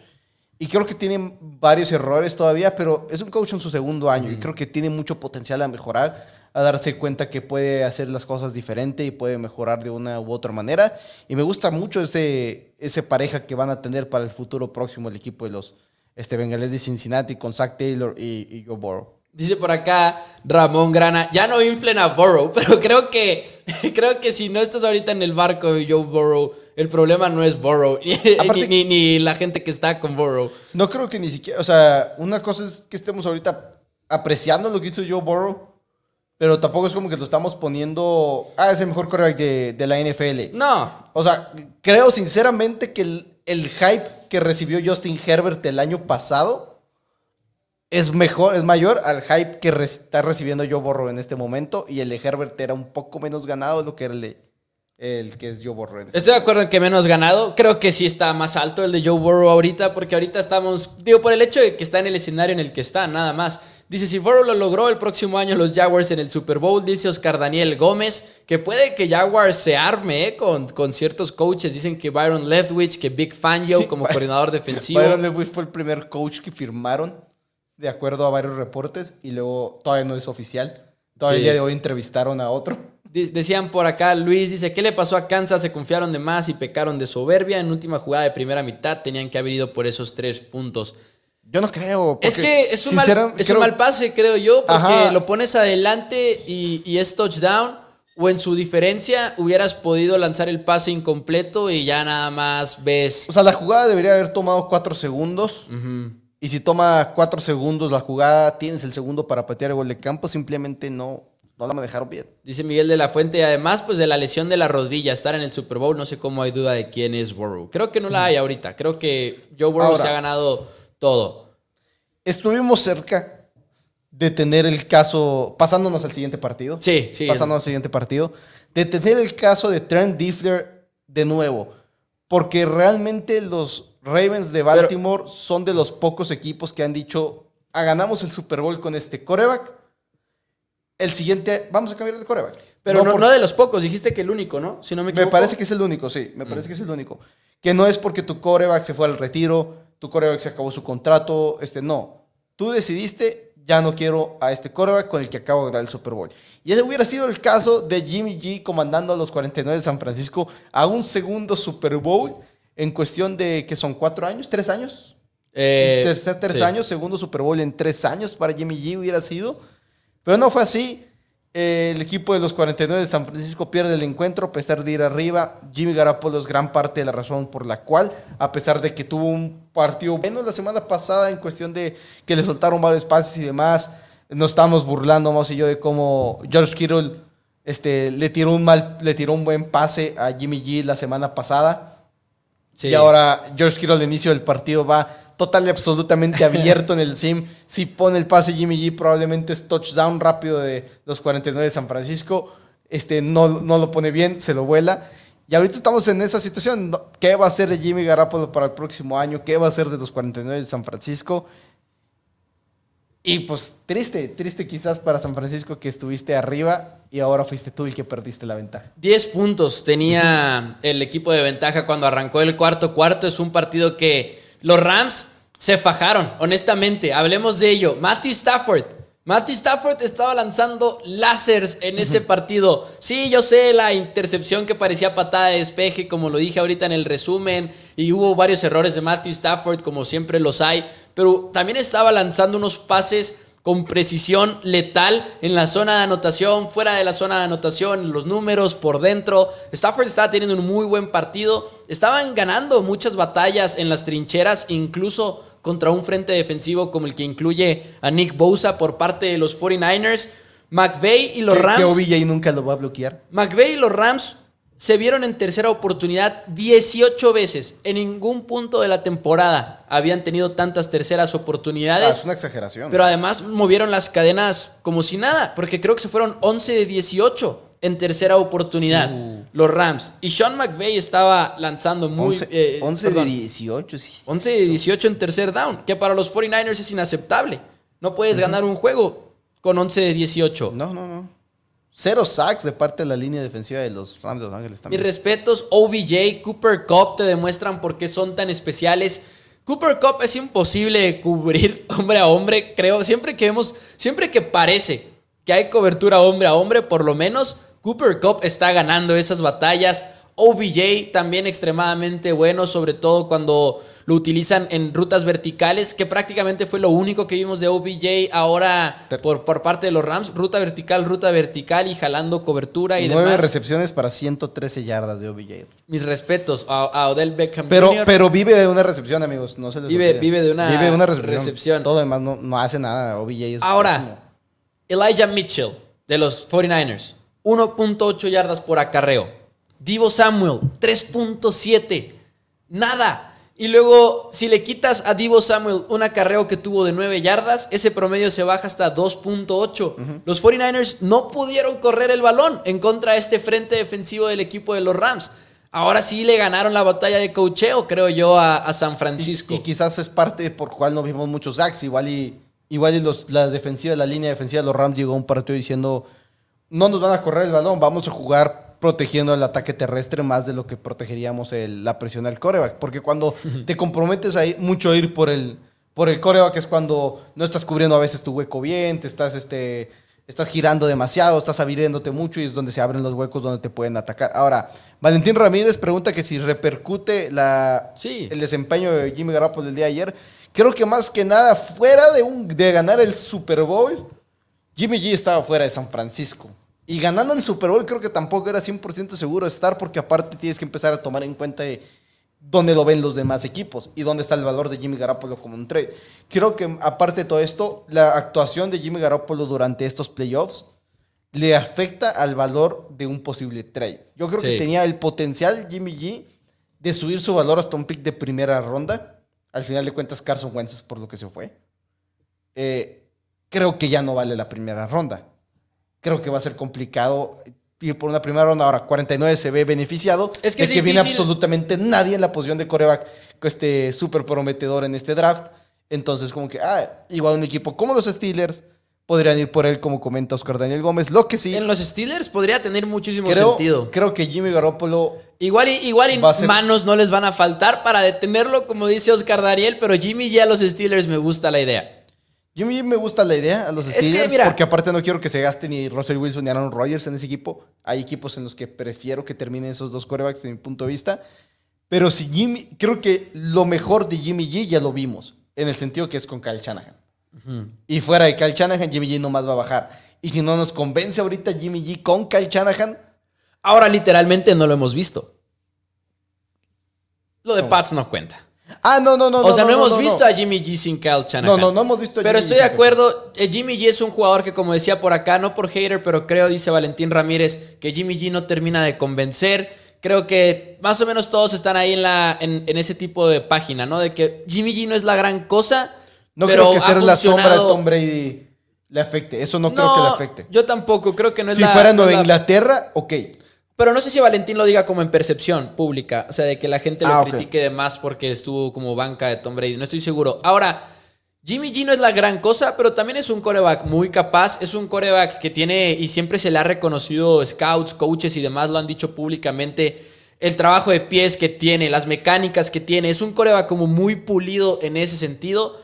Y creo que tiene varios errores todavía, pero es un coach en su segundo año y creo que tiene mucho potencial a mejorar a darse cuenta que puede hacer las cosas diferente y puede mejorar de una u otra manera. Y me gusta mucho ese, ese pareja que van a tener para el futuro próximo el equipo de los este, Bengales de Cincinnati con Zach Taylor y, y Joe Burrow. Dice por acá Ramón Grana, ya no inflen a Burrow, pero creo que, creo que si no estás ahorita en el barco de Joe Burrow, el problema no es Burrow, ni, ni, la gente que está con Burrow. No creo que ni siquiera, o sea, una cosa es que estemos ahorita apreciando lo que hizo Joe Burrow, pero tampoco es como que lo estamos poniendo. Ah, es el mejor quarterback de, la NFL. No. O sea, creo sinceramente que el, hype que recibió Justin Herbert el año pasado es mejor, es mayor al hype que está recibiendo Joe Burrow en este momento. Y el de Herbert era un poco menos ganado de lo que era el de el que es Joe Burrow. Este Estoy de acuerdo en que menos ganado. Creo que sí está más alto el de Joe Burrow ahorita, porque ahorita estamos, digo, por el hecho de que está en el escenario en el que está, nada más. Dice, si Burrow lo logró el próximo año los Jaguars en el Super Bowl, dice Oscar Daniel Gómez, que puede que Jaguars se arme eh, con, con ciertos coaches. Dicen que Byron Leftwich, que Big Fangio como coordinador defensivo. Byron Leftwich fue el primer coach que firmaron, de acuerdo a varios reportes, y luego todavía no es oficial. Todavía el día de hoy entrevistaron a otro. Decían por acá, Luis dice, ¿qué le pasó a Kansas? Se confiaron de más y pecaron de soberbia. En última jugada de primera mitad tenían que haber ido por esos tres puntos. Yo no creo. Es que es, un mal, pase, creo yo, porque lo pones adelante y, es touchdown. O en su diferencia hubieras podido lanzar el pase incompleto y ya nada más ves. O sea, la jugada debería haber tomado cuatro segundos. Y si toma cuatro segundos la jugada, tienes el segundo para patear el gol de campo. Simplemente no, no la manejaron bien. Dice Miguel de la Fuente, y además, pues de la lesión de la rodilla, estar en el Super Bowl, no sé cómo hay duda de quién es Burrow. Creo que no la hay ahorita. Creo que Joe Burrow se ha ganado todo. Estuvimos cerca de tener el caso, pasándonos al siguiente partido. Sí, sí. Pasándonos al siguiente partido. De tener el caso de Trent Diffler de nuevo. Porque realmente los Ravens de Baltimore son de los pocos equipos que han dicho, ah, ganamos el Super Bowl con este coreback. El siguiente, vamos a cambiar de coreback. Pero no, no, de los pocos, dijiste que el único, ¿no? Si no me Me parece que es el único, sí. Me parece mm. que es el único. Que no es porque tu coreback se fue al retiro, tu coreback se acabó su contrato, este, no. Tú decidiste, ya no quiero a este coreback con el que acabo de dar el Super Bowl. Y ese hubiera sido el caso de Jimmy G comandando a los 49 de San Francisco a un segundo Super Bowl en cuestión de, que son cuatro años, tres años. Eh, tres, años, segundo Super Bowl en tres años para Jimmy G hubiera sido. Pero no fue así el equipo de los 49 de San Francisco pierde el encuentro a pesar de ir arriba. Jimmy Garapolo es gran parte de la razón por la cual, a pesar de que tuvo un partido bueno la semana pasada en cuestión de que le soltaron varios pases y demás, nos estamos burlando más y yo de cómo George Kittle este, le, tiró un mal, le tiró un buen pase a Jimmy G la semana pasada. Y ahora George Kittle al inicio del partido va total y absolutamente abierto en el sim. Si pone el pase Jimmy G, probablemente es touchdown rápido de los 49 de San Francisco. Este, no, no lo pone bien, se lo vuela. Y ahorita estamos en esa situación. ¿Qué va a hacer de Jimmy Garoppolo para el próximo año? ¿Qué va a hacer de los 49 de San Francisco? Y pues triste, triste quizás para San Francisco que estuviste arriba y ahora fuiste tú el que perdiste la ventaja. 10 puntos tenía el equipo de ventaja cuando arrancó el cuarto cuarto. Es un partido que los Rams se fajaron, honestamente. Hablemos de ello. Matthew Stafford. Matthew Stafford estaba lanzando láseres en ese partido. Sí, yo sé la intercepción que parecía patada de despeje, como lo dije ahorita en el resumen, y hubo varios errores de Matthew Stafford, como siempre los hay pero también estaba lanzando unos pases con precisión letal en la zona de anotación, fuera de la zona de anotación, los números por dentro. Stafford estaba teniendo un muy buen partido. Estaban ganando muchas batallas en las trincheras, incluso contra un frente defensivo como el que incluye a Nick Bosa por parte de los 49ers. McVeigh y los Rams. Que OBJ nunca lo va a bloquear. McVeigh y los Rams se vieron en tercera oportunidad 18 veces. En ningún punto de la temporada habían tenido tantas terceras oportunidades. Ah, es una exageración. Pero además movieron las cadenas como si nada, porque creo que se fueron 11 de 18 en tercera oportunidad. Uh. Los Rams. Y Sean McVay estaba lanzando muy... 11, eh, de 18, sí. 11 de 18 en tercer down, que para los 49ers es inaceptable. No puedes ganar un juego con 11 de 18. No, no, no. Cero sacks de parte de la línea defensiva de los Rams de Los Ángeles también. Mis respetos, OBJ, Cooper Cup te demuestran por qué son tan especiales. Cooper Cup es imposible cubrir hombre a hombre, creo. Siempre que vemos, siempre que parece que hay cobertura hombre a hombre, por lo menos Cooper Cup está ganando esas batallas. OBJ también extremadamente bueno, sobre todo cuando lo utilizan en rutas verticales, que prácticamente fue lo único que vimos de OBJ ahora por, por parte de los Rams. Ruta vertical, ruta vertical y jalando cobertura y Nueve recepciones para 113 yardas de OBJ. Mis respetos a, Odell Beckham pero, Pero vive de una recepción, amigos. No se les vive, vive de una, vive de una recepción. Todo demás no, no hace nada. OBJ es Ahora, Elijah Mitchell de los 49ers. 1.8 yardas por acarreo. Divo Samuel, 3.7. Nada. Y luego, si le quitas a Divo Samuel un acarreo que tuvo de 9 yardas, ese promedio se baja hasta 2.8. Los 49ers no pudieron correr el balón en contra de este frente defensivo del equipo de los Rams. Ahora sí le ganaron la batalla de cocheo, creo yo, a, San Francisco. Y, quizás es parte por cual no vimos muchos sacks. Igual y, igual y los, la defensiva, la línea defensiva de los Rams llegó a un partido diciendo, no nos van a correr el balón, vamos a jugar protegiendo el ataque terrestre más de lo que protegeríamos la presión al coreback. Porque cuando te comprometes ahí mucho a ir por el, por el coreback es cuando no estás cubriendo a veces tu hueco bien, te estás, este, estás girando demasiado, estás abriéndote mucho y es donde se abren los huecos donde te pueden atacar. Ahora, Valentín Ramírez pregunta que si repercute la, el desempeño de Jimmy Garoppolo el día de ayer. Creo que más que nada, fuera de, un, de ganar el Super Bowl, Jimmy G estaba fuera de San Francisco. Y ganando el Super Bowl creo que tampoco era 100% seguro estar porque aparte tienes que empezar a tomar en cuenta dónde lo ven los demás equipos y dónde está el valor de Jimmy Garoppolo como un trade. Creo que aparte de todo esto, la actuación de Jimmy Garoppolo durante estos playoffs le afecta al valor de un posible trade. Yo creo que tenía el potencial Jimmy G de subir su valor hasta un pick de primera ronda. Al final de cuentas, Carson Wentz por lo que se fue. Eh, creo que ya no vale la primera ronda creo que va a ser complicado ir por una primera ronda. Ahora, 49 se ve beneficiado. Es que, que viene absolutamente nadie en la posición de coreback este súper prometedor en este draft. Entonces, como que, ah, igual un equipo como los Steelers podrían ir por él, como comenta Oscar Daniel Gómez. Lo que sí. En los Steelers podría tener muchísimo sentido. Creo que Jimmy Garoppolo. Igual y, igual y manos no les van a faltar para detenerlo, como dice Oscar Daniel, pero Jimmy ya a los Steelers me gusta la idea. Yo me gusta la idea a los Steelers porque aparte no quiero que se gaste ni Russell Wilson ni Aaron Rodgers en ese equipo. Hay equipos en los que prefiero que terminen esos dos quarterbacks desde mi punto de vista. Pero si Jimmy, creo que lo mejor de Jimmy G ya lo vimos, en el sentido que es con Kyle Shanahan. Y fuera de Kyle Shanahan, Jimmy G no más va a bajar. Y si no nos convence ahorita Jimmy G con Kyle Shanahan. Ahora literalmente no lo hemos visto. Lo de Pats no cuenta. Ah, no, no, no. O sea, no, hemos visto a Jimmy G sin Kyle Shanahan. No, no, no hemos visto a Pero estoy de acuerdo. Eh, Jimmy G es un jugador que, como decía por acá, no por hater, pero creo, dice Valentín Ramírez, que Jimmy G no termina de convencer, creo que más o menos todos están ahí en, la, en, ese tipo de página, ¿no? De que Jimmy G no es la gran cosa. No creo que ser la sombra de Tom Brady le afecte. Eso no, creo que le afecte. Yo tampoco, creo que no es si la. Si fuera Nueva Inglaterra, ok. Pero no sé si Valentín lo diga como en percepción pública. O sea, de que la gente lo ah, critique de más porque estuvo como banca de Tom Brady. No estoy seguro. Ahora. Jimmy G no es la gran cosa, pero también es un coreback muy capaz. Es un coreback que tiene y siempre se le ha reconocido scouts, coaches y demás lo han dicho públicamente. El trabajo de pies que tiene, las mecánicas que tiene. Es un coreback como muy pulido en ese sentido.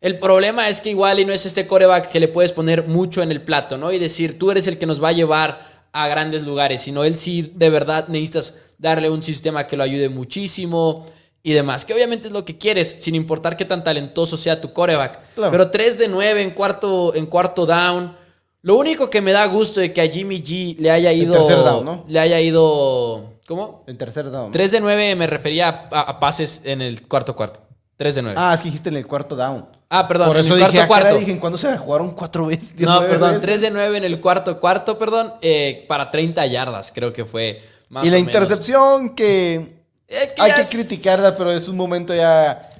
El problema es que igual y no es este coreback que le puedes poner mucho en el plato, ¿no? Y decir, tú eres el que nos va a llevar a grandes lugares, sino él sí de verdad necesitas darle un sistema que lo ayude muchísimo y demás. Que obviamente es lo que quieres, sin importar qué tan talentoso sea tu coreback. Pero 3 de 9 en cuarto, en cuarto down. Lo único que me da gusto de que a Jimmy G le haya ido. En tercer down, ¿no? Le haya ido. ¿Cómo? En tercer down. 3 de 9 me refería a, pases en el cuarto cuarto. 3 de 9. Ah, es que dijiste en el cuarto down. Ah, perdón, Por eso en el dije, cuarto ah, cuarto. dije, ¿en cuándo se jugaron cuatro veces? No, perdón, 3 de 9 en el cuarto cuarto, perdón, eh, para 30 yardas, creo que fue más Y la intercepción que eh, Hay que criticarla, pero es un momento ya.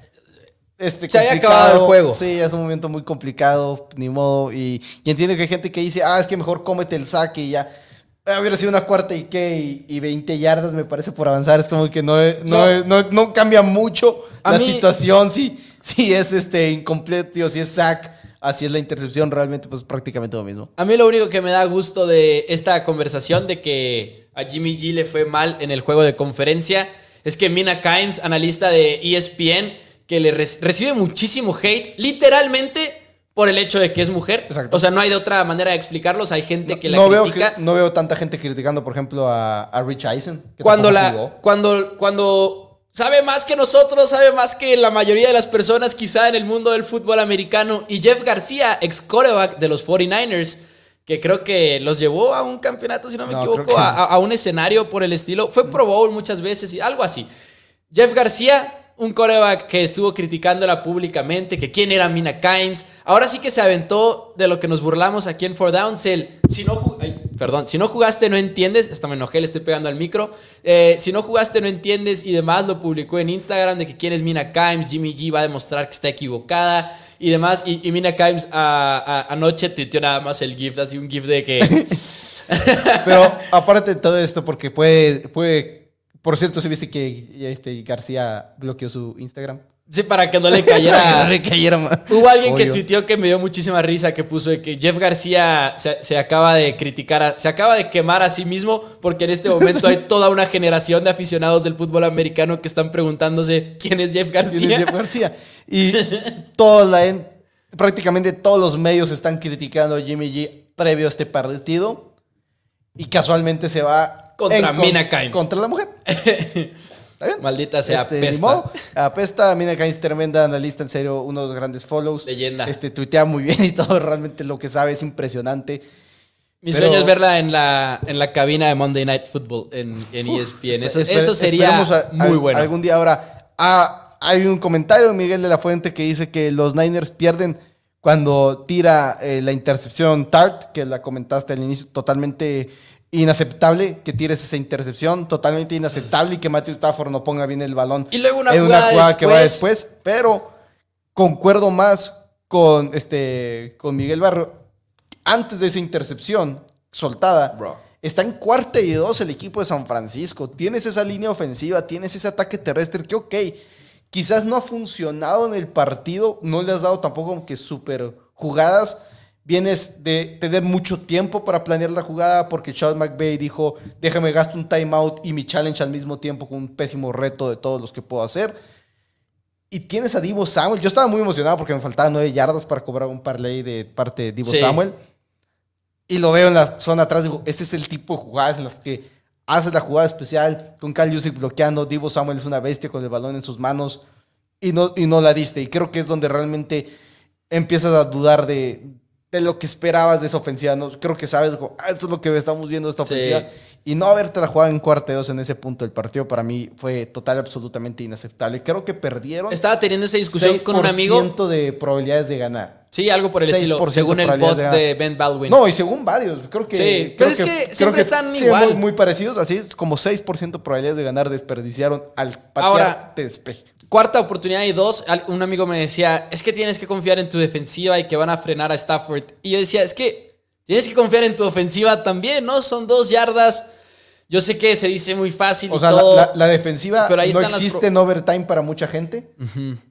Este, Se haya acabado el juego. Sí, es un momento muy complicado, ni modo. Y, entiendo que hay gente que dice, ah, es que mejor cómete el saque y ya. Hubiera sido una cuarta y qué, y, 20 yardas me parece por avanzar. Es como que no, no, cambia mucho la situación. Si, si es este incompleto, si es sack, así es la intercepción, realmente pues prácticamente lo mismo. A mí lo único que me da gusto de esta conversación de que a Jimmy G le fue mal en el juego de conferencia es que Mina Kimes, analista de ESPN, que le recibe muchísimo hate, literalmente por el hecho de que es mujer. O sea, no hay de otra manera de explicarlo. hay gente que la critica. Veo no veo tanta gente criticando, por ejemplo, a, Rich Eisen. cuando, la, cuando, cuando sabe más que nosotros, sabe más que la mayoría de las personas quizá en el mundo del fútbol americano. Y Jeff García, ex coreback de los 49ers, que creo que los llevó a un campeonato, si no me equivoco, a, un escenario por el estilo. Fue Pro Bowl muchas veces y algo así. Jeff García, un coreback que estuvo criticándola públicamente, que quién era Mina Kimes. Ahora sí que se aventó de lo que nos burlamos aquí en Four Downs, si no, perdón, si no jugaste no entiendes, hasta me enojé, le estoy pegando al micro. Eh, si no jugaste no entiendes y demás, lo publicó en Instagram de que quién es Mina Kimes, Jimmy G va a demostrar que está equivocada y demás. Y, Mina Kimes anoche tuiteó nada más el GIF, así un GIF de que. Pero aparte de todo esto, porque puede, puede. Por cierto, ¿se viste que este García bloqueó su Instagram? Sí, para que no le cayera. no le cayera más. Hubo alguien que tuiteó que me dio muchísima risa, que puso que Jeff García se, acaba de criticar, se acaba de quemar a sí mismo, porque en este momento hay toda una generación de aficionados del fútbol americano que están preguntándose quién es Jeff García. ¿Quién es Jeff García? Y todos la, prácticamente todos los medios están criticando a Jimmy G previo a este partido. Y casualmente se va contra Mina Kimes. Contra la mujer. Maldita sea, este, apesta. apesta. Mina Kimes, tremenda analista, en serio, uno de los grandes follows. Leyenda. Este, tuitea muy bien y todo, realmente lo que sabe es impresionante. Mi sueño es verla en la, en la cabina de Monday Night Football en, en ESPN. Eso, eso sería muy bueno. Algún día ahora. Ah, hay un comentario, Miguel de la Fuente, que dice que los Niners pierden cuando tira eh, la intercepción Tart, que la comentaste al inicio, totalmente inaceptable que tires esa intercepción, totalmente inaceptable y que Matthew Stafford no ponga bien el balón. Y luego una, jugada, que va después, pero concuerdo más con, este, con Miguel Barro. Antes de esa intercepción soltada, está en cuarta y dos el equipo de San Francisco. Tienes esa línea ofensiva, tienes ese ataque terrestre que, ok, quizás no ha funcionado en el partido, no le has dado tampoco como que súper jugadas, vienes de tener mucho tiempo para planear la jugada porque Charles McVay dijo, déjame gasto un timeout y mi challenge al mismo tiempo con un pésimo reto de todos los que puedo hacer. Y tienes a Divo Samuel. Yo estaba muy emocionado porque me faltaban nueve yardas para cobrar un parlay de parte de Divo Samuel. Y lo veo en la zona atrás. Digo, ese es el tipo de jugadas en las que haces la jugada especial con Cal Music bloqueando. Divo Samuel es una bestia con el balón en sus manos y no, y no la diste. Y creo que es donde realmente empiezas a dudar de, de lo que esperabas de esa ofensiva. ¿no? Creo que sabes, ah, esto es lo que estamos viendo de esta ofensiva. Y no haberte la jugado en cuarta dos en ese punto del partido para mí fue total absolutamente inaceptable. Creo que perdieron. Estaba teniendo esa discusión con un amigo. de probabilidades de ganar. Sí, algo por el estilo, según el bot de, Ben Baldwin. No, y según varios. Creo que. Sí, pero es que, siempre están igual. Muy, parecidos. Así es como 6% probabilidades de ganar desperdiciaron al patear Ahora, despeje. Cuarta oportunidad y dos. Un amigo me decía: Es que tienes que confiar en tu defensiva y que van a frenar a Stafford. Y yo decía: Es que tienes que confiar en tu ofensiva también, ¿no? Son dos yardas yo sé que se dice muy fácil. O sea, La, defensiva no existe en overtime para mucha gente,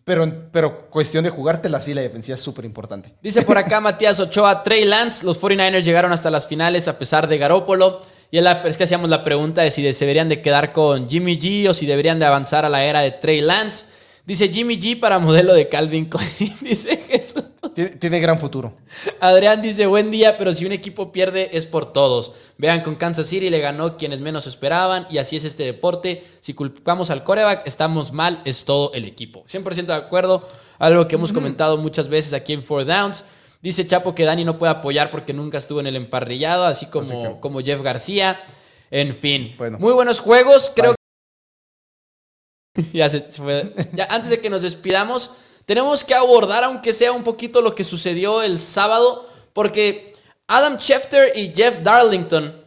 pero, pero cuestión de jugártela sí, la defensiva es súper importante. Dice por acá Matías Ochoa, Trey Lance, los 49ers llegaron hasta las finales a pesar de Garópolo. Y es que hacíamos la pregunta de si se deberían de quedar con Jimmy G o si deberían de avanzar a la era de Trey Lance. Dice Jimmy G para modelo de Calvin Klein. dice Jesús. Tiene, gran futuro. Adrián dice, buen día, pero si un equipo pierde es por todos. Vean, con Kansas City le ganó quienes menos esperaban y así es este deporte. Si culpamos al coreback, estamos mal, es todo el equipo. 100% de acuerdo, algo que hemos comentado muchas veces aquí en Four Downs. Dice Chapo que Dani no puede apoyar porque nunca estuvo en el emparrillado, así como, como Jeff García. En fin, muy buenos juegos. Creo ya se, fue. Ya, antes de que nos despidamos, tenemos que abordar, aunque sea un poquito, lo que sucedió el sábado, porque Adam Schefter y Jeff Darlington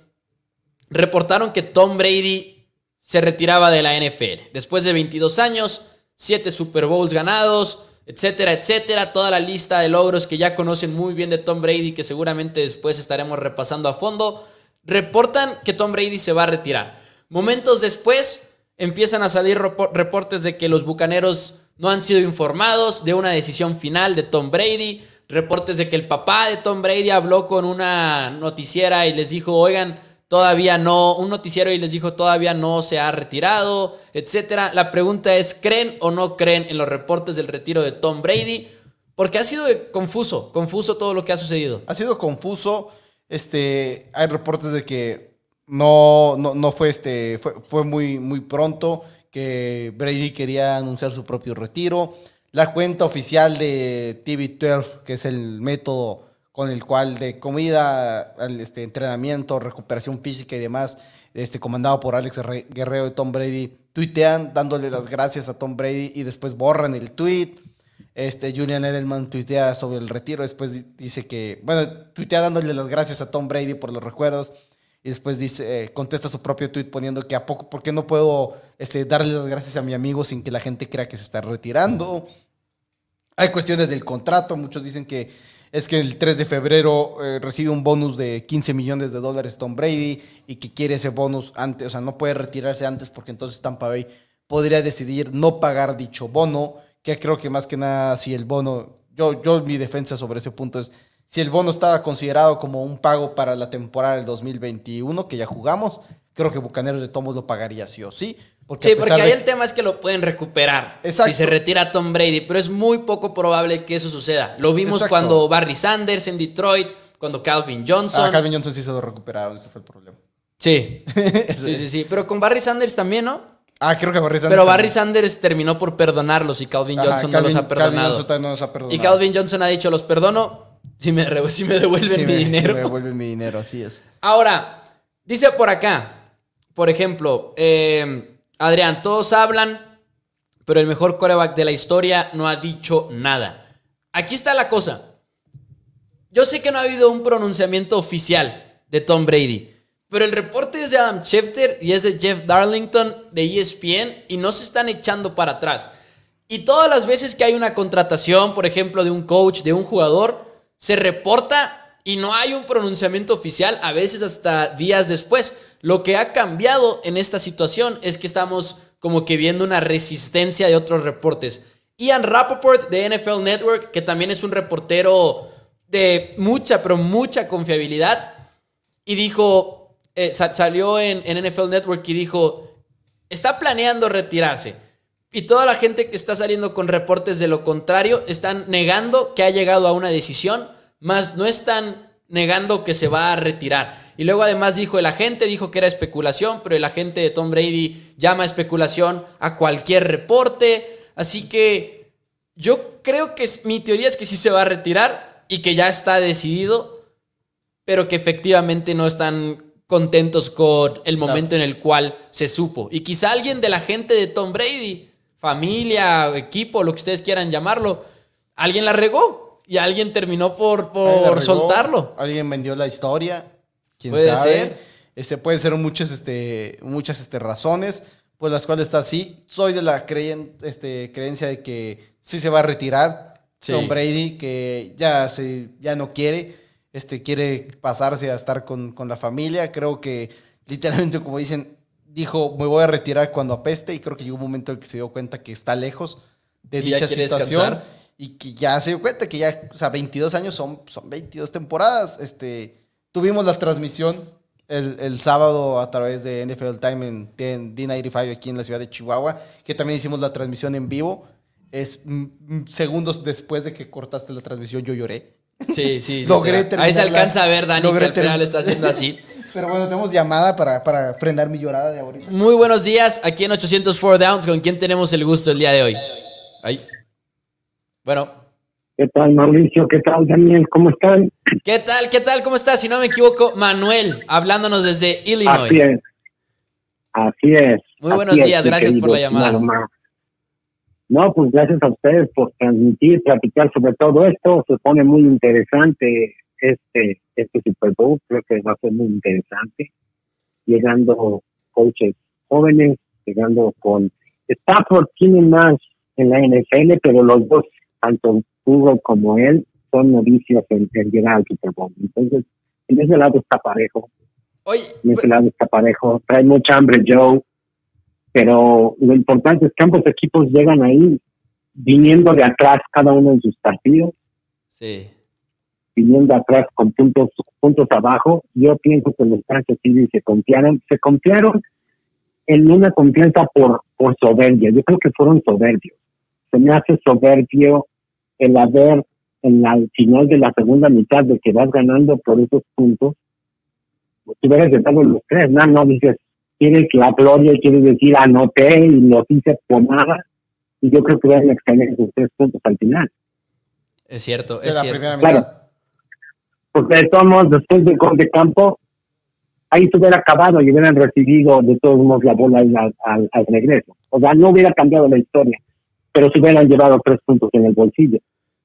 reportaron que Tom Brady se retiraba de la NFL. Después de 22 años, 7 Super Bowls ganados, etcétera, etcétera. Toda la lista de logros que ya conocen muy bien de Tom Brady, que seguramente después estaremos repasando a fondo, reportan que Tom Brady se va a retirar. Momentos después, empiezan a salir reportes de que los Bucaneros no han sido informados de una decisión final de Tom Brady, reportes de que el papá de Tom Brady habló con una noticiera y les dijo, oigan, todavía no, un noticiero y les dijo, todavía no se ha retirado, etcétera. La pregunta es, ¿creen o no creen en los reportes del retiro de Tom Brady? Porque ha sido confuso, confuso todo lo que ha sucedido. Ha sido confuso. Este, hay reportes de que no, no, no fue este, fue, fue muy, muy pronto que Brady quería anunciar su propio retiro. La cuenta oficial de TV12, que es el método con el cual de comida, este, entrenamiento, recuperación física y demás, este, comandado por Alex Guerrero y Tom Brady, tuitean dándole las gracias a Tom Brady y después borran el tweet. Este, Julian Edelman tuitea sobre el retiro, después dice que, bueno, tuitea dándole las gracias a Tom Brady por los recuerdos y después dice, eh, contesta su propio tweet poniendo que a poco, ¿por qué no puedo este, darle las gracias a mi amigo sin que la gente crea que se está retirando? Hay cuestiones del contrato, muchos dicen que es que el 3 de febrero eh, recibe un bonus de 15 millones de dólares Tom Brady y que quiere ese bonus antes, o sea, no puede retirarse antes porque entonces Tampa Bay podría decidir no pagar dicho bono, que creo que más que nada si el bono, yo, yo mi defensa sobre ese punto es si el bono estaba considerado como un pago para la temporada del 2021, que ya jugamos, creo que Bucaneros de Tomos lo pagaría sí o sí. Porque sí, porque ahí el tema es que lo pueden recuperar Exacto. si se retira Tom Brady, pero es muy poco probable que eso suceda. Lo vimos cuando Barry Sanders en Detroit, cuando Calvin Johnson. Ah, Calvin Johnson sí se lo recuperaron, ese fue el problema. Sí, sí, sí, sí. Pero con Barry Sanders también, ¿no? Ah, creo que Barry Sanders. Pero Barry Sanders terminó por perdonarlos y Calvin Johnson no los ha perdonado. Calvin no los ha perdonado. Y Calvin Johnson ha dicho, los perdono, si me, devuelven mi dinero. Si me devuelven mi dinero, así es. Ahora, dice por acá, por ejemplo, eh, Adrián, todos hablan, pero el mejor coreback de la historia no ha dicho nada. Aquí está la cosa. Yo sé que no ha habido un pronunciamiento oficial de Tom Brady, pero el reporte es de Adam Schefter y es de Jeff Darlington de ESPN y no se están echando para atrás. Y todas las veces que hay una contratación, por ejemplo, de un coach, de un jugador, se reporta y no hay un pronunciamiento oficial, a veces hasta días después. Lo que ha cambiado en esta situación es que estamos como que viendo una resistencia de otros reportes. Ian Rappaport de NFL Network, que también es un reportero de mucha, pero mucha confiabilidad, y dijo, eh, salió en, en NFL Network y dijo, está planeando retirarse. Y toda la gente que está saliendo con reportes de lo contrario están negando que ha llegado a una decisión más no están negando que se va a retirar. Y luego además dijo, el agente dijo que era especulación, pero el agente de Tom Brady llama especulación a cualquier reporte. Así que yo creo que mi teoría es que sí se va a retirar y que ya está decidido, pero que efectivamente no están contentos con el momento en el cual se supo. Y quizá alguien de la gente de Tom Brady, familia, equipo, lo que ustedes quieran llamarlo, alguien la regó y alguien terminó por, por soltarlo. Alguien vendió la historia. ¿Quién puede ser. Este, puede ser muchas, este, muchas este, razones por las cuales está así. Soy de la este, creencia de que sí se va a retirar Tom Brady, que ya, se, ya no quiere. Este, quiere pasarse a estar con, con la familia. Creo que literalmente, como dicen, dijo, me voy a retirar cuando apeste y creo que llegó un momento en que se dio cuenta que está lejos de dicha situación y que ya se dio cuenta que ya, o sea, 22 años son, son 22 temporadas. Este, tuvimos la transmisión el, el sábado a través de NFL Time en, en D95 aquí en la ciudad de Chihuahua, que también hicimos la transmisión en vivo. Es segundos después de que cortaste la transmisión, yo lloré. Sí, sí. Logré Ahí se alcanza a ver, Dani, que al final está haciendo así. Pero bueno, tenemos llamada para, para frenar mi llorada de ahorita. Muy buenos días, aquí en 804 Downs. ¿Con quién tenemos el gusto el día de hoy? Ahí. Bueno. ¿Qué tal, Mauricio? ¿Qué tal, Daniel? ¿Cómo están? ¿Qué tal? ¿Qué tal? ¿Cómo estás? Si no me equivoco, Manuel, hablándonos desde Illinois. Así es. Así es. Muy buenos días, gracias por la llamada. No, pues gracias a ustedes por transmitir, platicar sobre todo esto. Se pone muy interesante este, este Super Bowl. Creo que va a ser muy interesante. Llegando coaches jóvenes, llegando con Stafford tiene más en la NFL, pero los dos, tanto Hugo como él, son novicios en, llegar al Super Bowl. Entonces, en ese lado está parejo. Oye, en ese pues lado está parejo. Trae mucha hambre Joe. Pero lo importante es que ambos equipos llegan ahí viniendo de atrás cada uno en sus partidos. Sí viniendo atrás con puntos puntos abajo. Yo pienso que los Kansas City se confiaron, se confiaron en una confianza por, por soberbia. Yo creo que fueron soberbios. Se me hace soberbio el haber en la final de la segunda mitad de que vas ganando por esos puntos, pues hubieras estado los tres, no, no dices, quieres la gloria y quieres decir anoté y lo hice por nada, y yo creo que hubieran extrañado esos tres puntos al final. Es cierto, es cierto. Claro, porque de todos modos, después del gol de campo, ahí se hubiera acabado y hubieran recibido de todos modos la bola al, al, regreso. O sea, no hubiera cambiado la historia, pero se hubieran llevado tres puntos en el bolsillo.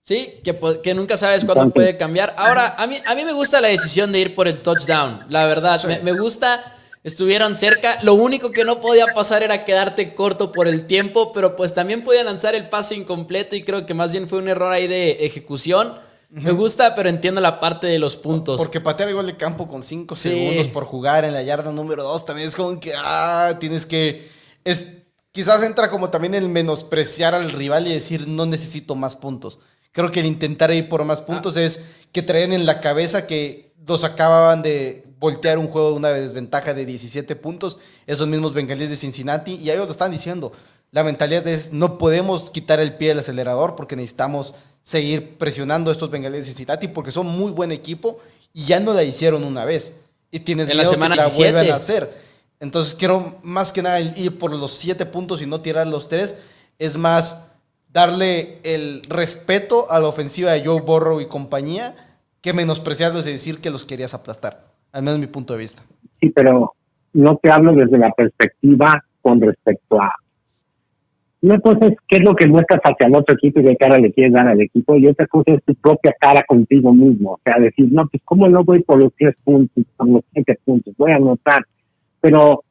Sí, que, que nunca sabes cuándo puede cambiar. Ahora, a mí, a mí me gusta la decisión de ir por el touchdown, la verdad. Me, me, gusta, estuvieron cerca. Lo único que no podía pasar era quedarte corto por el tiempo, pero pues también podía lanzar el pase incompleto y creo que más bien fue un error ahí de ejecución. Me gusta, pero entiendo la parte de los puntos. Porque patear igual de campo con 5 segundos por jugar en la yarda número 2 también es como que, ah, tienes que... Es, quizás entra como también el menospreciar al rival y decir, no necesito más puntos. Creo que el intentar ir por más puntos ah. es que traen en la cabeza que dos acababan de voltear un juego de una desventaja de 17 puntos, esos mismos bengalíes de Cincinnati, y ellos lo están diciendo. La mentalidad es, no podemos quitar el pie del acelerador porque necesitamos seguir presionando a estos bengalíes de Cincinnati porque son muy buen equipo y ya no la hicieron una vez. Y tienes en la semana que la vuelvan a hacer. Entonces quiero más que nada ir por los siete puntos y no tirar los tres. Es más darle el respeto a la ofensiva de Joe Burrow y compañía que menospreciarlos y decir que los querías aplastar. Al menos mi punto de vista. Sí, pero no te hablo desde la perspectiva con respecto a una cosa es qué es lo que muestras hacia el otro equipo y qué cara le quieres dar al equipo, y otra cosa es tu propia cara contigo mismo. O sea, decir, no, pues, ¿cómo no voy por los tres puntos, por los siete puntos? Voy a anotar. Pero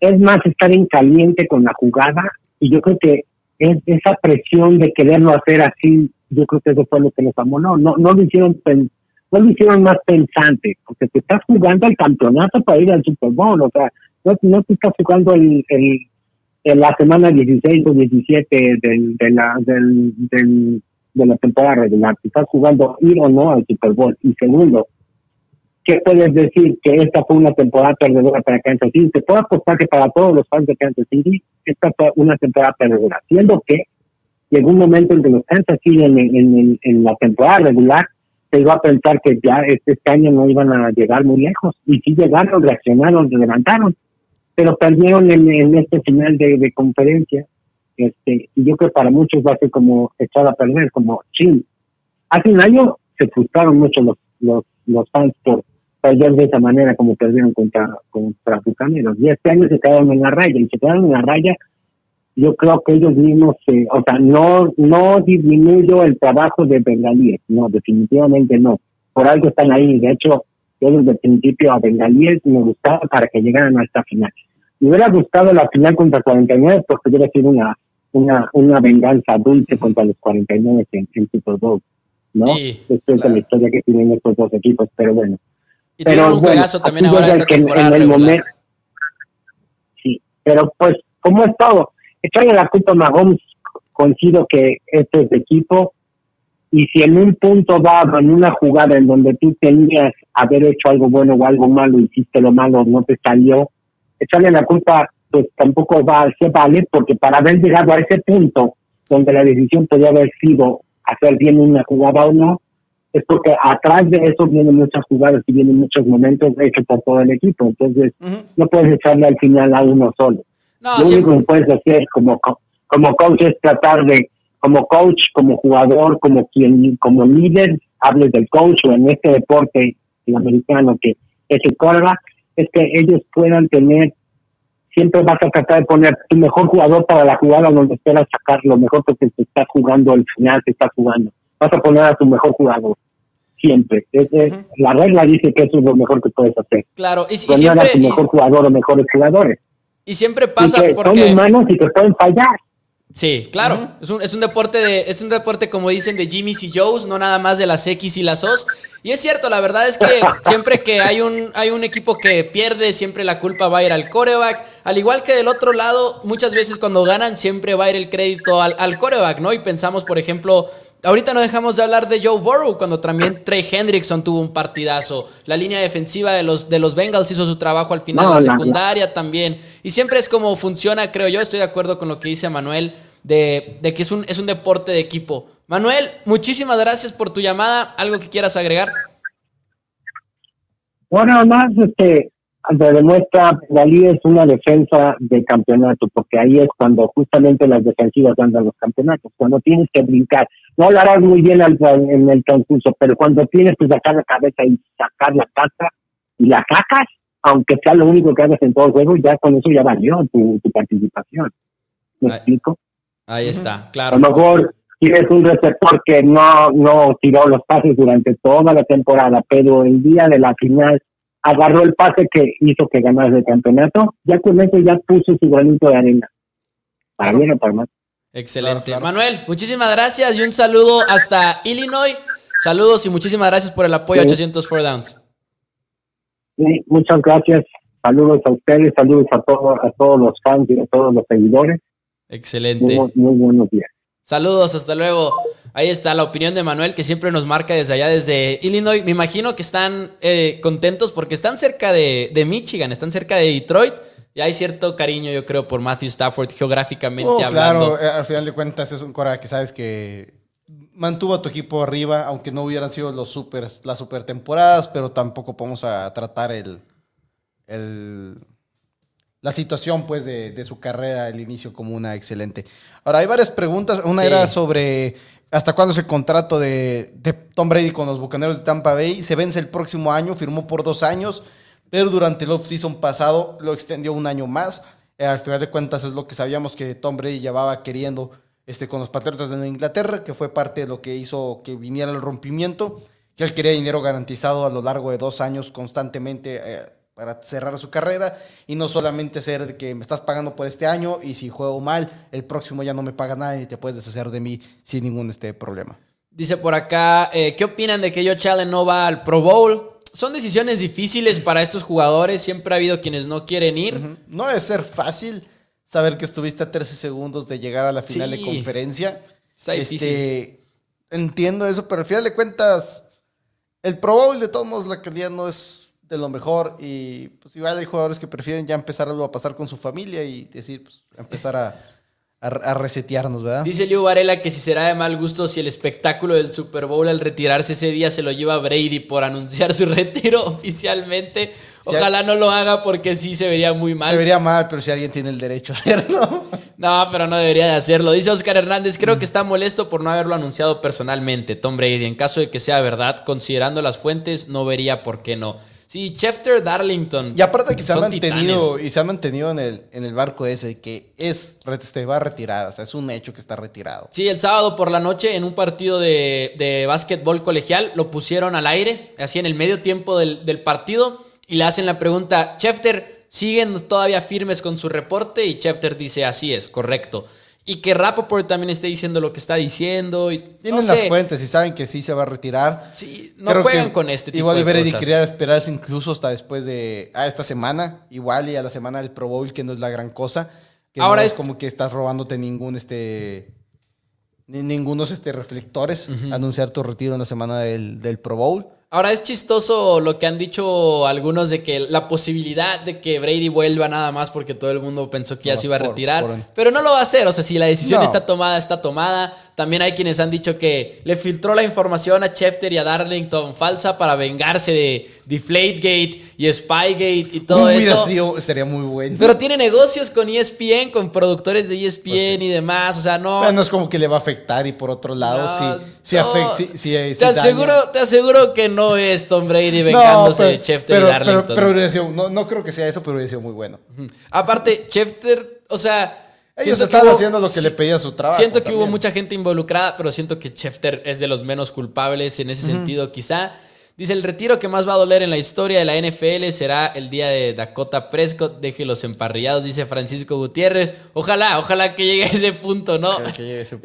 es más estar en caliente con la jugada, y yo creo que es esa presión de quererlo hacer así, yo creo que eso fue lo que les amó. No, no, no lo hicieron no lo hicieron más pensante, porque te estás jugando el campeonato para ir al Super Bowl, o sea, no, no te estás jugando el, la semana 16 o 17 del, de, la, del, del, de la temporada regular. Si estás jugando ir o no al Super Bowl. Y segundo, ¿qué puedes decir? Que esta fue una temporada perdedora para Kansas City. Te puedo apostar que para todos los fans de Kansas City, esta fue una temporada perdedora. Siendo que llegó un momento en que los Kansas City en, en, la temporada regular se iba a pensar que ya este, este año no iban a llegar muy lejos. Y sí llegaron, reaccionaron, se levantaron pero perdieron en, este final de, conferencia. Este, y yo creo que para muchos va a ser como echar a perder, como chin. Hace un año se frustraron mucho los, los, los fans por perder de esa manera como perdieron contra, contra Bucaneros. Y este año se quedaron en la raya, y se quedaron en la raya yo creo que ellos mismos, eh, o sea, no, no disminuyo el trabajo de Bengalíes, no, definitivamente no. Por algo están ahí. De hecho, yo desde el principio a Bengalíes me gustaba para que llegaran a esta final. Me hubiera gustado la final contra 49 porque hubiera sido una, una, una venganza dulce contra los 49 en, en Super Bowl, ¿no? Sí, de la historia que tienen estos dos equipos, pero bueno. Y pero un bueno, también ahora esta que en, el momento, Sí, pero pues, como es todo, echarle la culpa a Mahomes, coincido que este es de equipo, y si en un punto dado, en una jugada en donde tú tenías haber hecho algo bueno o algo malo, hiciste lo malo, no te salió, echarle la culpa, pues tampoco va, se vale, porque para haber llegado a ese punto donde la decisión podía haber sido hacer bien una jugada o no, es porque atrás de eso vienen muchas jugadas y vienen muchos momentos hechos por todo el equipo. Entonces, no puedes echarle al final a uno solo. Lo único que puedes hacer como, como coach es tratar de, como coach, como jugador, como quien, como líder, hables del coach o en este deporte el americano que es el quarterback, es que ellos puedan tener, siempre vas a tratar de poner tu mejor jugador para la jugada donde esperas sacar lo mejor porque te está jugando al final, te está jugando. Vas a poner a tu mejor jugador. Siempre. Es, La regla dice que eso es lo mejor que puedes hacer. Claro, y, siempre, a tu mejor jugador o mejores jugadores. Y siempre pasa porque... Son humanos y te pueden fallar. Sí, claro. es, un, es, un, deporte de, es un deporte, como dicen, de Jimmys y Joes, no nada más de las X y las O's. Y es cierto, la verdad es que siempre que hay un, hay un equipo que pierde, siempre la culpa va a ir al coreback. Al igual que del otro lado, muchas veces cuando ganan, siempre va a ir el crédito al, al coreback, ¿no? Y pensamos, por ejemplo, Ahorita no dejamos de hablar de Joe Burrow cuando también Trey Hendrickson tuvo un partidazo. La línea defensiva de los, de los Bengals hizo su trabajo al final, la secundaria también. Y siempre es como funciona, creo yo. Estoy de acuerdo con lo que dice Manuel, de, de que es un, es un deporte de equipo. Manuel, muchísimas gracias por tu llamada. ¿Algo que quieras agregar? Bueno, además, este, se demuestra Dalí es una defensa de campeonato, porque ahí es cuando justamente las defensivas andan los campeonatos, cuando tienes que brincar. No lo harás muy bien en el concurso, pero cuando tienes que sacar la cabeza y sacar la casa y la sacas, aunque sea lo único que hagas en todo el juego, ya con eso ya valió tu, participación. ¿Me explico? Ahí está, claro. A lo mejor tienes un receptor que no, no tiró los pases durante toda la temporada, pero el día de la final agarró el pase que hizo que ganase el campeonato, ya con eso ya puso su granito de arena. Para bien o para mal. Excelente. Manuel, muchísimas gracias y un saludo hasta Illinois. Saludos y muchísimas gracias por el apoyo a 800 Four Downs. Sí, muchas gracias. Saludos a ustedes, saludos a, todos a todos los fans y a todos los seguidores. Excelente. muy buenos días. Saludos, hasta luego. Ahí está la opinión de Manuel que siempre nos marca desde allá, desde Illinois. Me imagino que están eh, contentos porque están cerca de, Michigan, están cerca de Detroit. Y hay cierto cariño, yo creo, por Matthew Stafford geográficamente oh, hablando. Claro, eh, al final de cuentas es un cora que sabes que mantuvo a tu equipo arriba, aunque no hubieran sido los super, las super temporadas, pero tampoco podemos a tratar el, el la situación pues de, su carrera, el inicio como una excelente. Ahora, hay varias preguntas. Una era sobre ¿Hasta cuándo es el contrato de, Tom Brady con los Bucaneros de Tampa Bay? Se vence el próximo año, firmó por dos años, pero durante el off-season pasado lo extendió un año más. Eh, al final de cuentas es lo que sabíamos que Tom Brady llevaba queriendo este, con los Patriotas de Inglaterra, que fue parte de lo que hizo que viniera el rompimiento, que él quería dinero garantizado a lo largo de dos años constantemente. Eh, para cerrar su carrera y no solamente ser de que me estás pagando por este año y si juego mal, el próximo ya no me paga nada y te puedes deshacer de mí sin ningún este problema. Dice por acá, eh, ¿qué opinan de que Joe Allen no va al Pro Bowl? Son decisiones difíciles para estos jugadores, siempre ha habido quienes no quieren ir. No debe ser fácil saber que estuviste a 13 segundos de llegar a la final de conferencia. Está difícil. Este, entiendo eso, pero al final de cuentas, el Pro Bowl de todos modos la calidad no es de lo mejor y pues igual hay jugadores que prefieren ya empezar a pasar con su familia y decir, pues empezar a, a, resetearnos, ¿verdad? Dice Liu Varela que si será de mal gusto si el espectáculo del Super Bowl al retirarse ese día se lo lleva Brady por anunciar su retiro oficialmente. Ojalá no lo haga porque sí se vería muy mal. Se vería mal, pero si alguien tiene el derecho a hacerlo. No, pero no debería de hacerlo. Dice Oscar Hernández, creo que está molesto por no haberlo anunciado personalmente, Tom Brady. En caso de que sea verdad, considerando las fuentes, no vería por qué no. Sí, Schefter, Darlington. Y aparte que se ha mantenido y se ha mantenido en el, en el barco ese que es se va a retirar, o sea, es un hecho que está retirado. Sí, el sábado por la noche en un partido de, de básquetbol colegial lo pusieron al aire, así en el medio tiempo del, del partido y le hacen la pregunta, Schefter, ¿siguen todavía firmes con su reporte? Y Schefter dice, así es, correcto. Y que Rappaport también esté diciendo lo que está diciendo. Y, Tienen las fuentes y saben que sí se va a retirar. Sí, no juegan con este tipo igual de. Igual quería esperarse incluso hasta después de a esta semana. Igual y a la semana del Pro Bowl, que no es la gran cosa. Que Ahora no es, como que estás robándote ningún este ningunos este reflectores. Anunciar tu retiro en la semana del, del Pro Bowl. Ahora es chistoso lo que han dicho algunos de que la posibilidad de que Brady vuelva nada más porque todo el mundo pensó que ya se iba a retirar, pero no lo va a hacer, o sea, si la decisión está tomada, está tomada. También hay quienes han dicho que le filtró la información a Schefter y a Darlington falsa para vengarse de Deflategate y Spygate y todo eso. Sido, estaría muy bueno. Pero tiene negocios con ESPN, con productores de ESPN pues y demás, o sea, no... no es como que le va a afectar y por otro lado, sí, afecta, te, aseguro, te aseguro que no es Tom Brady vengándose de Schefter y Darlington. Pero, no, no creo que sea eso, pero hubiera sido muy bueno. Aparte, Schefter, o sea ellos estaban haciendo lo que le pedía su trabajo. Siento que hubo mucha gente involucrada, pero siento que Schefter es de los menos culpables en ese sentido, quizá. Dice, el retiro que más va a doler en la historia de la NFL será el día de Dakota Prescott. Deje los emparrillados, dice Francisco Gutiérrez. Ojalá, ojalá que llegue a ese punto, ¿no?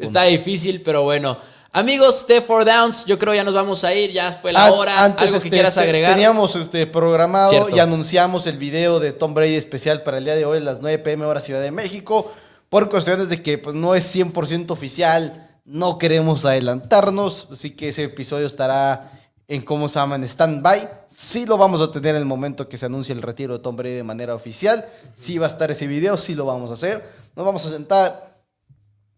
Está difícil, pero bueno. Amigos de Four Downs, yo creo ya nos vamos a ir, ya fue la hora. Antes, ¿Algo que este, quieras agregar? Teníamos este programado y anunciamos el video de Tom Brady especial para el día de hoy a las 9 pm hora Ciudad de México por cuestiones de que pues, no es 100% oficial, no queremos adelantarnos, así que ese episodio estará en cómo se llama en stand-by. Sí lo vamos a tener en el momento que se anuncie el retiro de Tom Brady de manera oficial. Sí va a estar ese video, sí lo vamos a hacer. Nos vamos a sentar.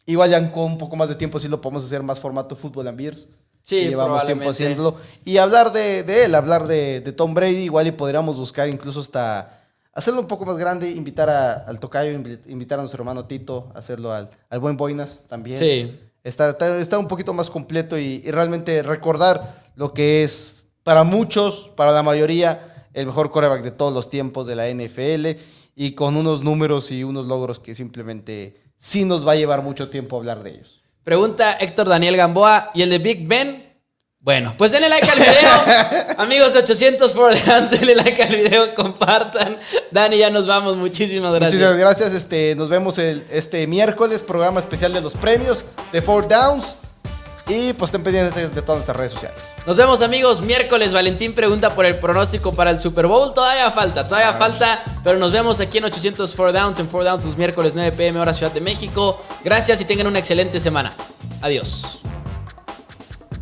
Igual ya con un poco más de tiempo sí lo podemos hacer más formato fútbol and beers. Sí, llevamos tiempo haciéndolo. Y hablar de, de él, hablar de, de Tom Brady, igual y podríamos buscar incluso hasta hacerlo un poco más grande, invitar al tocayo, invitar a nuestro hermano Tito, hacerlo al, al buen Boinas también. Sí. Estar, estar un poquito más completo y, realmente recordar lo que es para muchos, para la mayoría, el mejor coreback de todos los tiempos de la NFL y con unos números y unos logros que simplemente sí nos va a llevar mucho tiempo hablar de ellos. Pregunta Héctor Daniel Gamboa, ¿y el de Big Ben? Bueno, pues denle like al video. Amigos 800 for dance, denle like al video, compartan. Dani, ya nos vamos. Muchísimas gracias. Muchísimas gracias. Este, nos vemos el, este miércoles, programa especial de los premios de Four Downs. Y pues estén pendientes de todas nuestras redes sociales. Nos vemos amigos, miércoles Valentín pregunta por el pronóstico para el Super Bowl. Todavía falta, todavía ah. falta, pero nos vemos aquí en 800 Four Downs, en Four Downs los miércoles 9 pm hora Ciudad de México. Gracias y tengan una excelente semana. Adiós.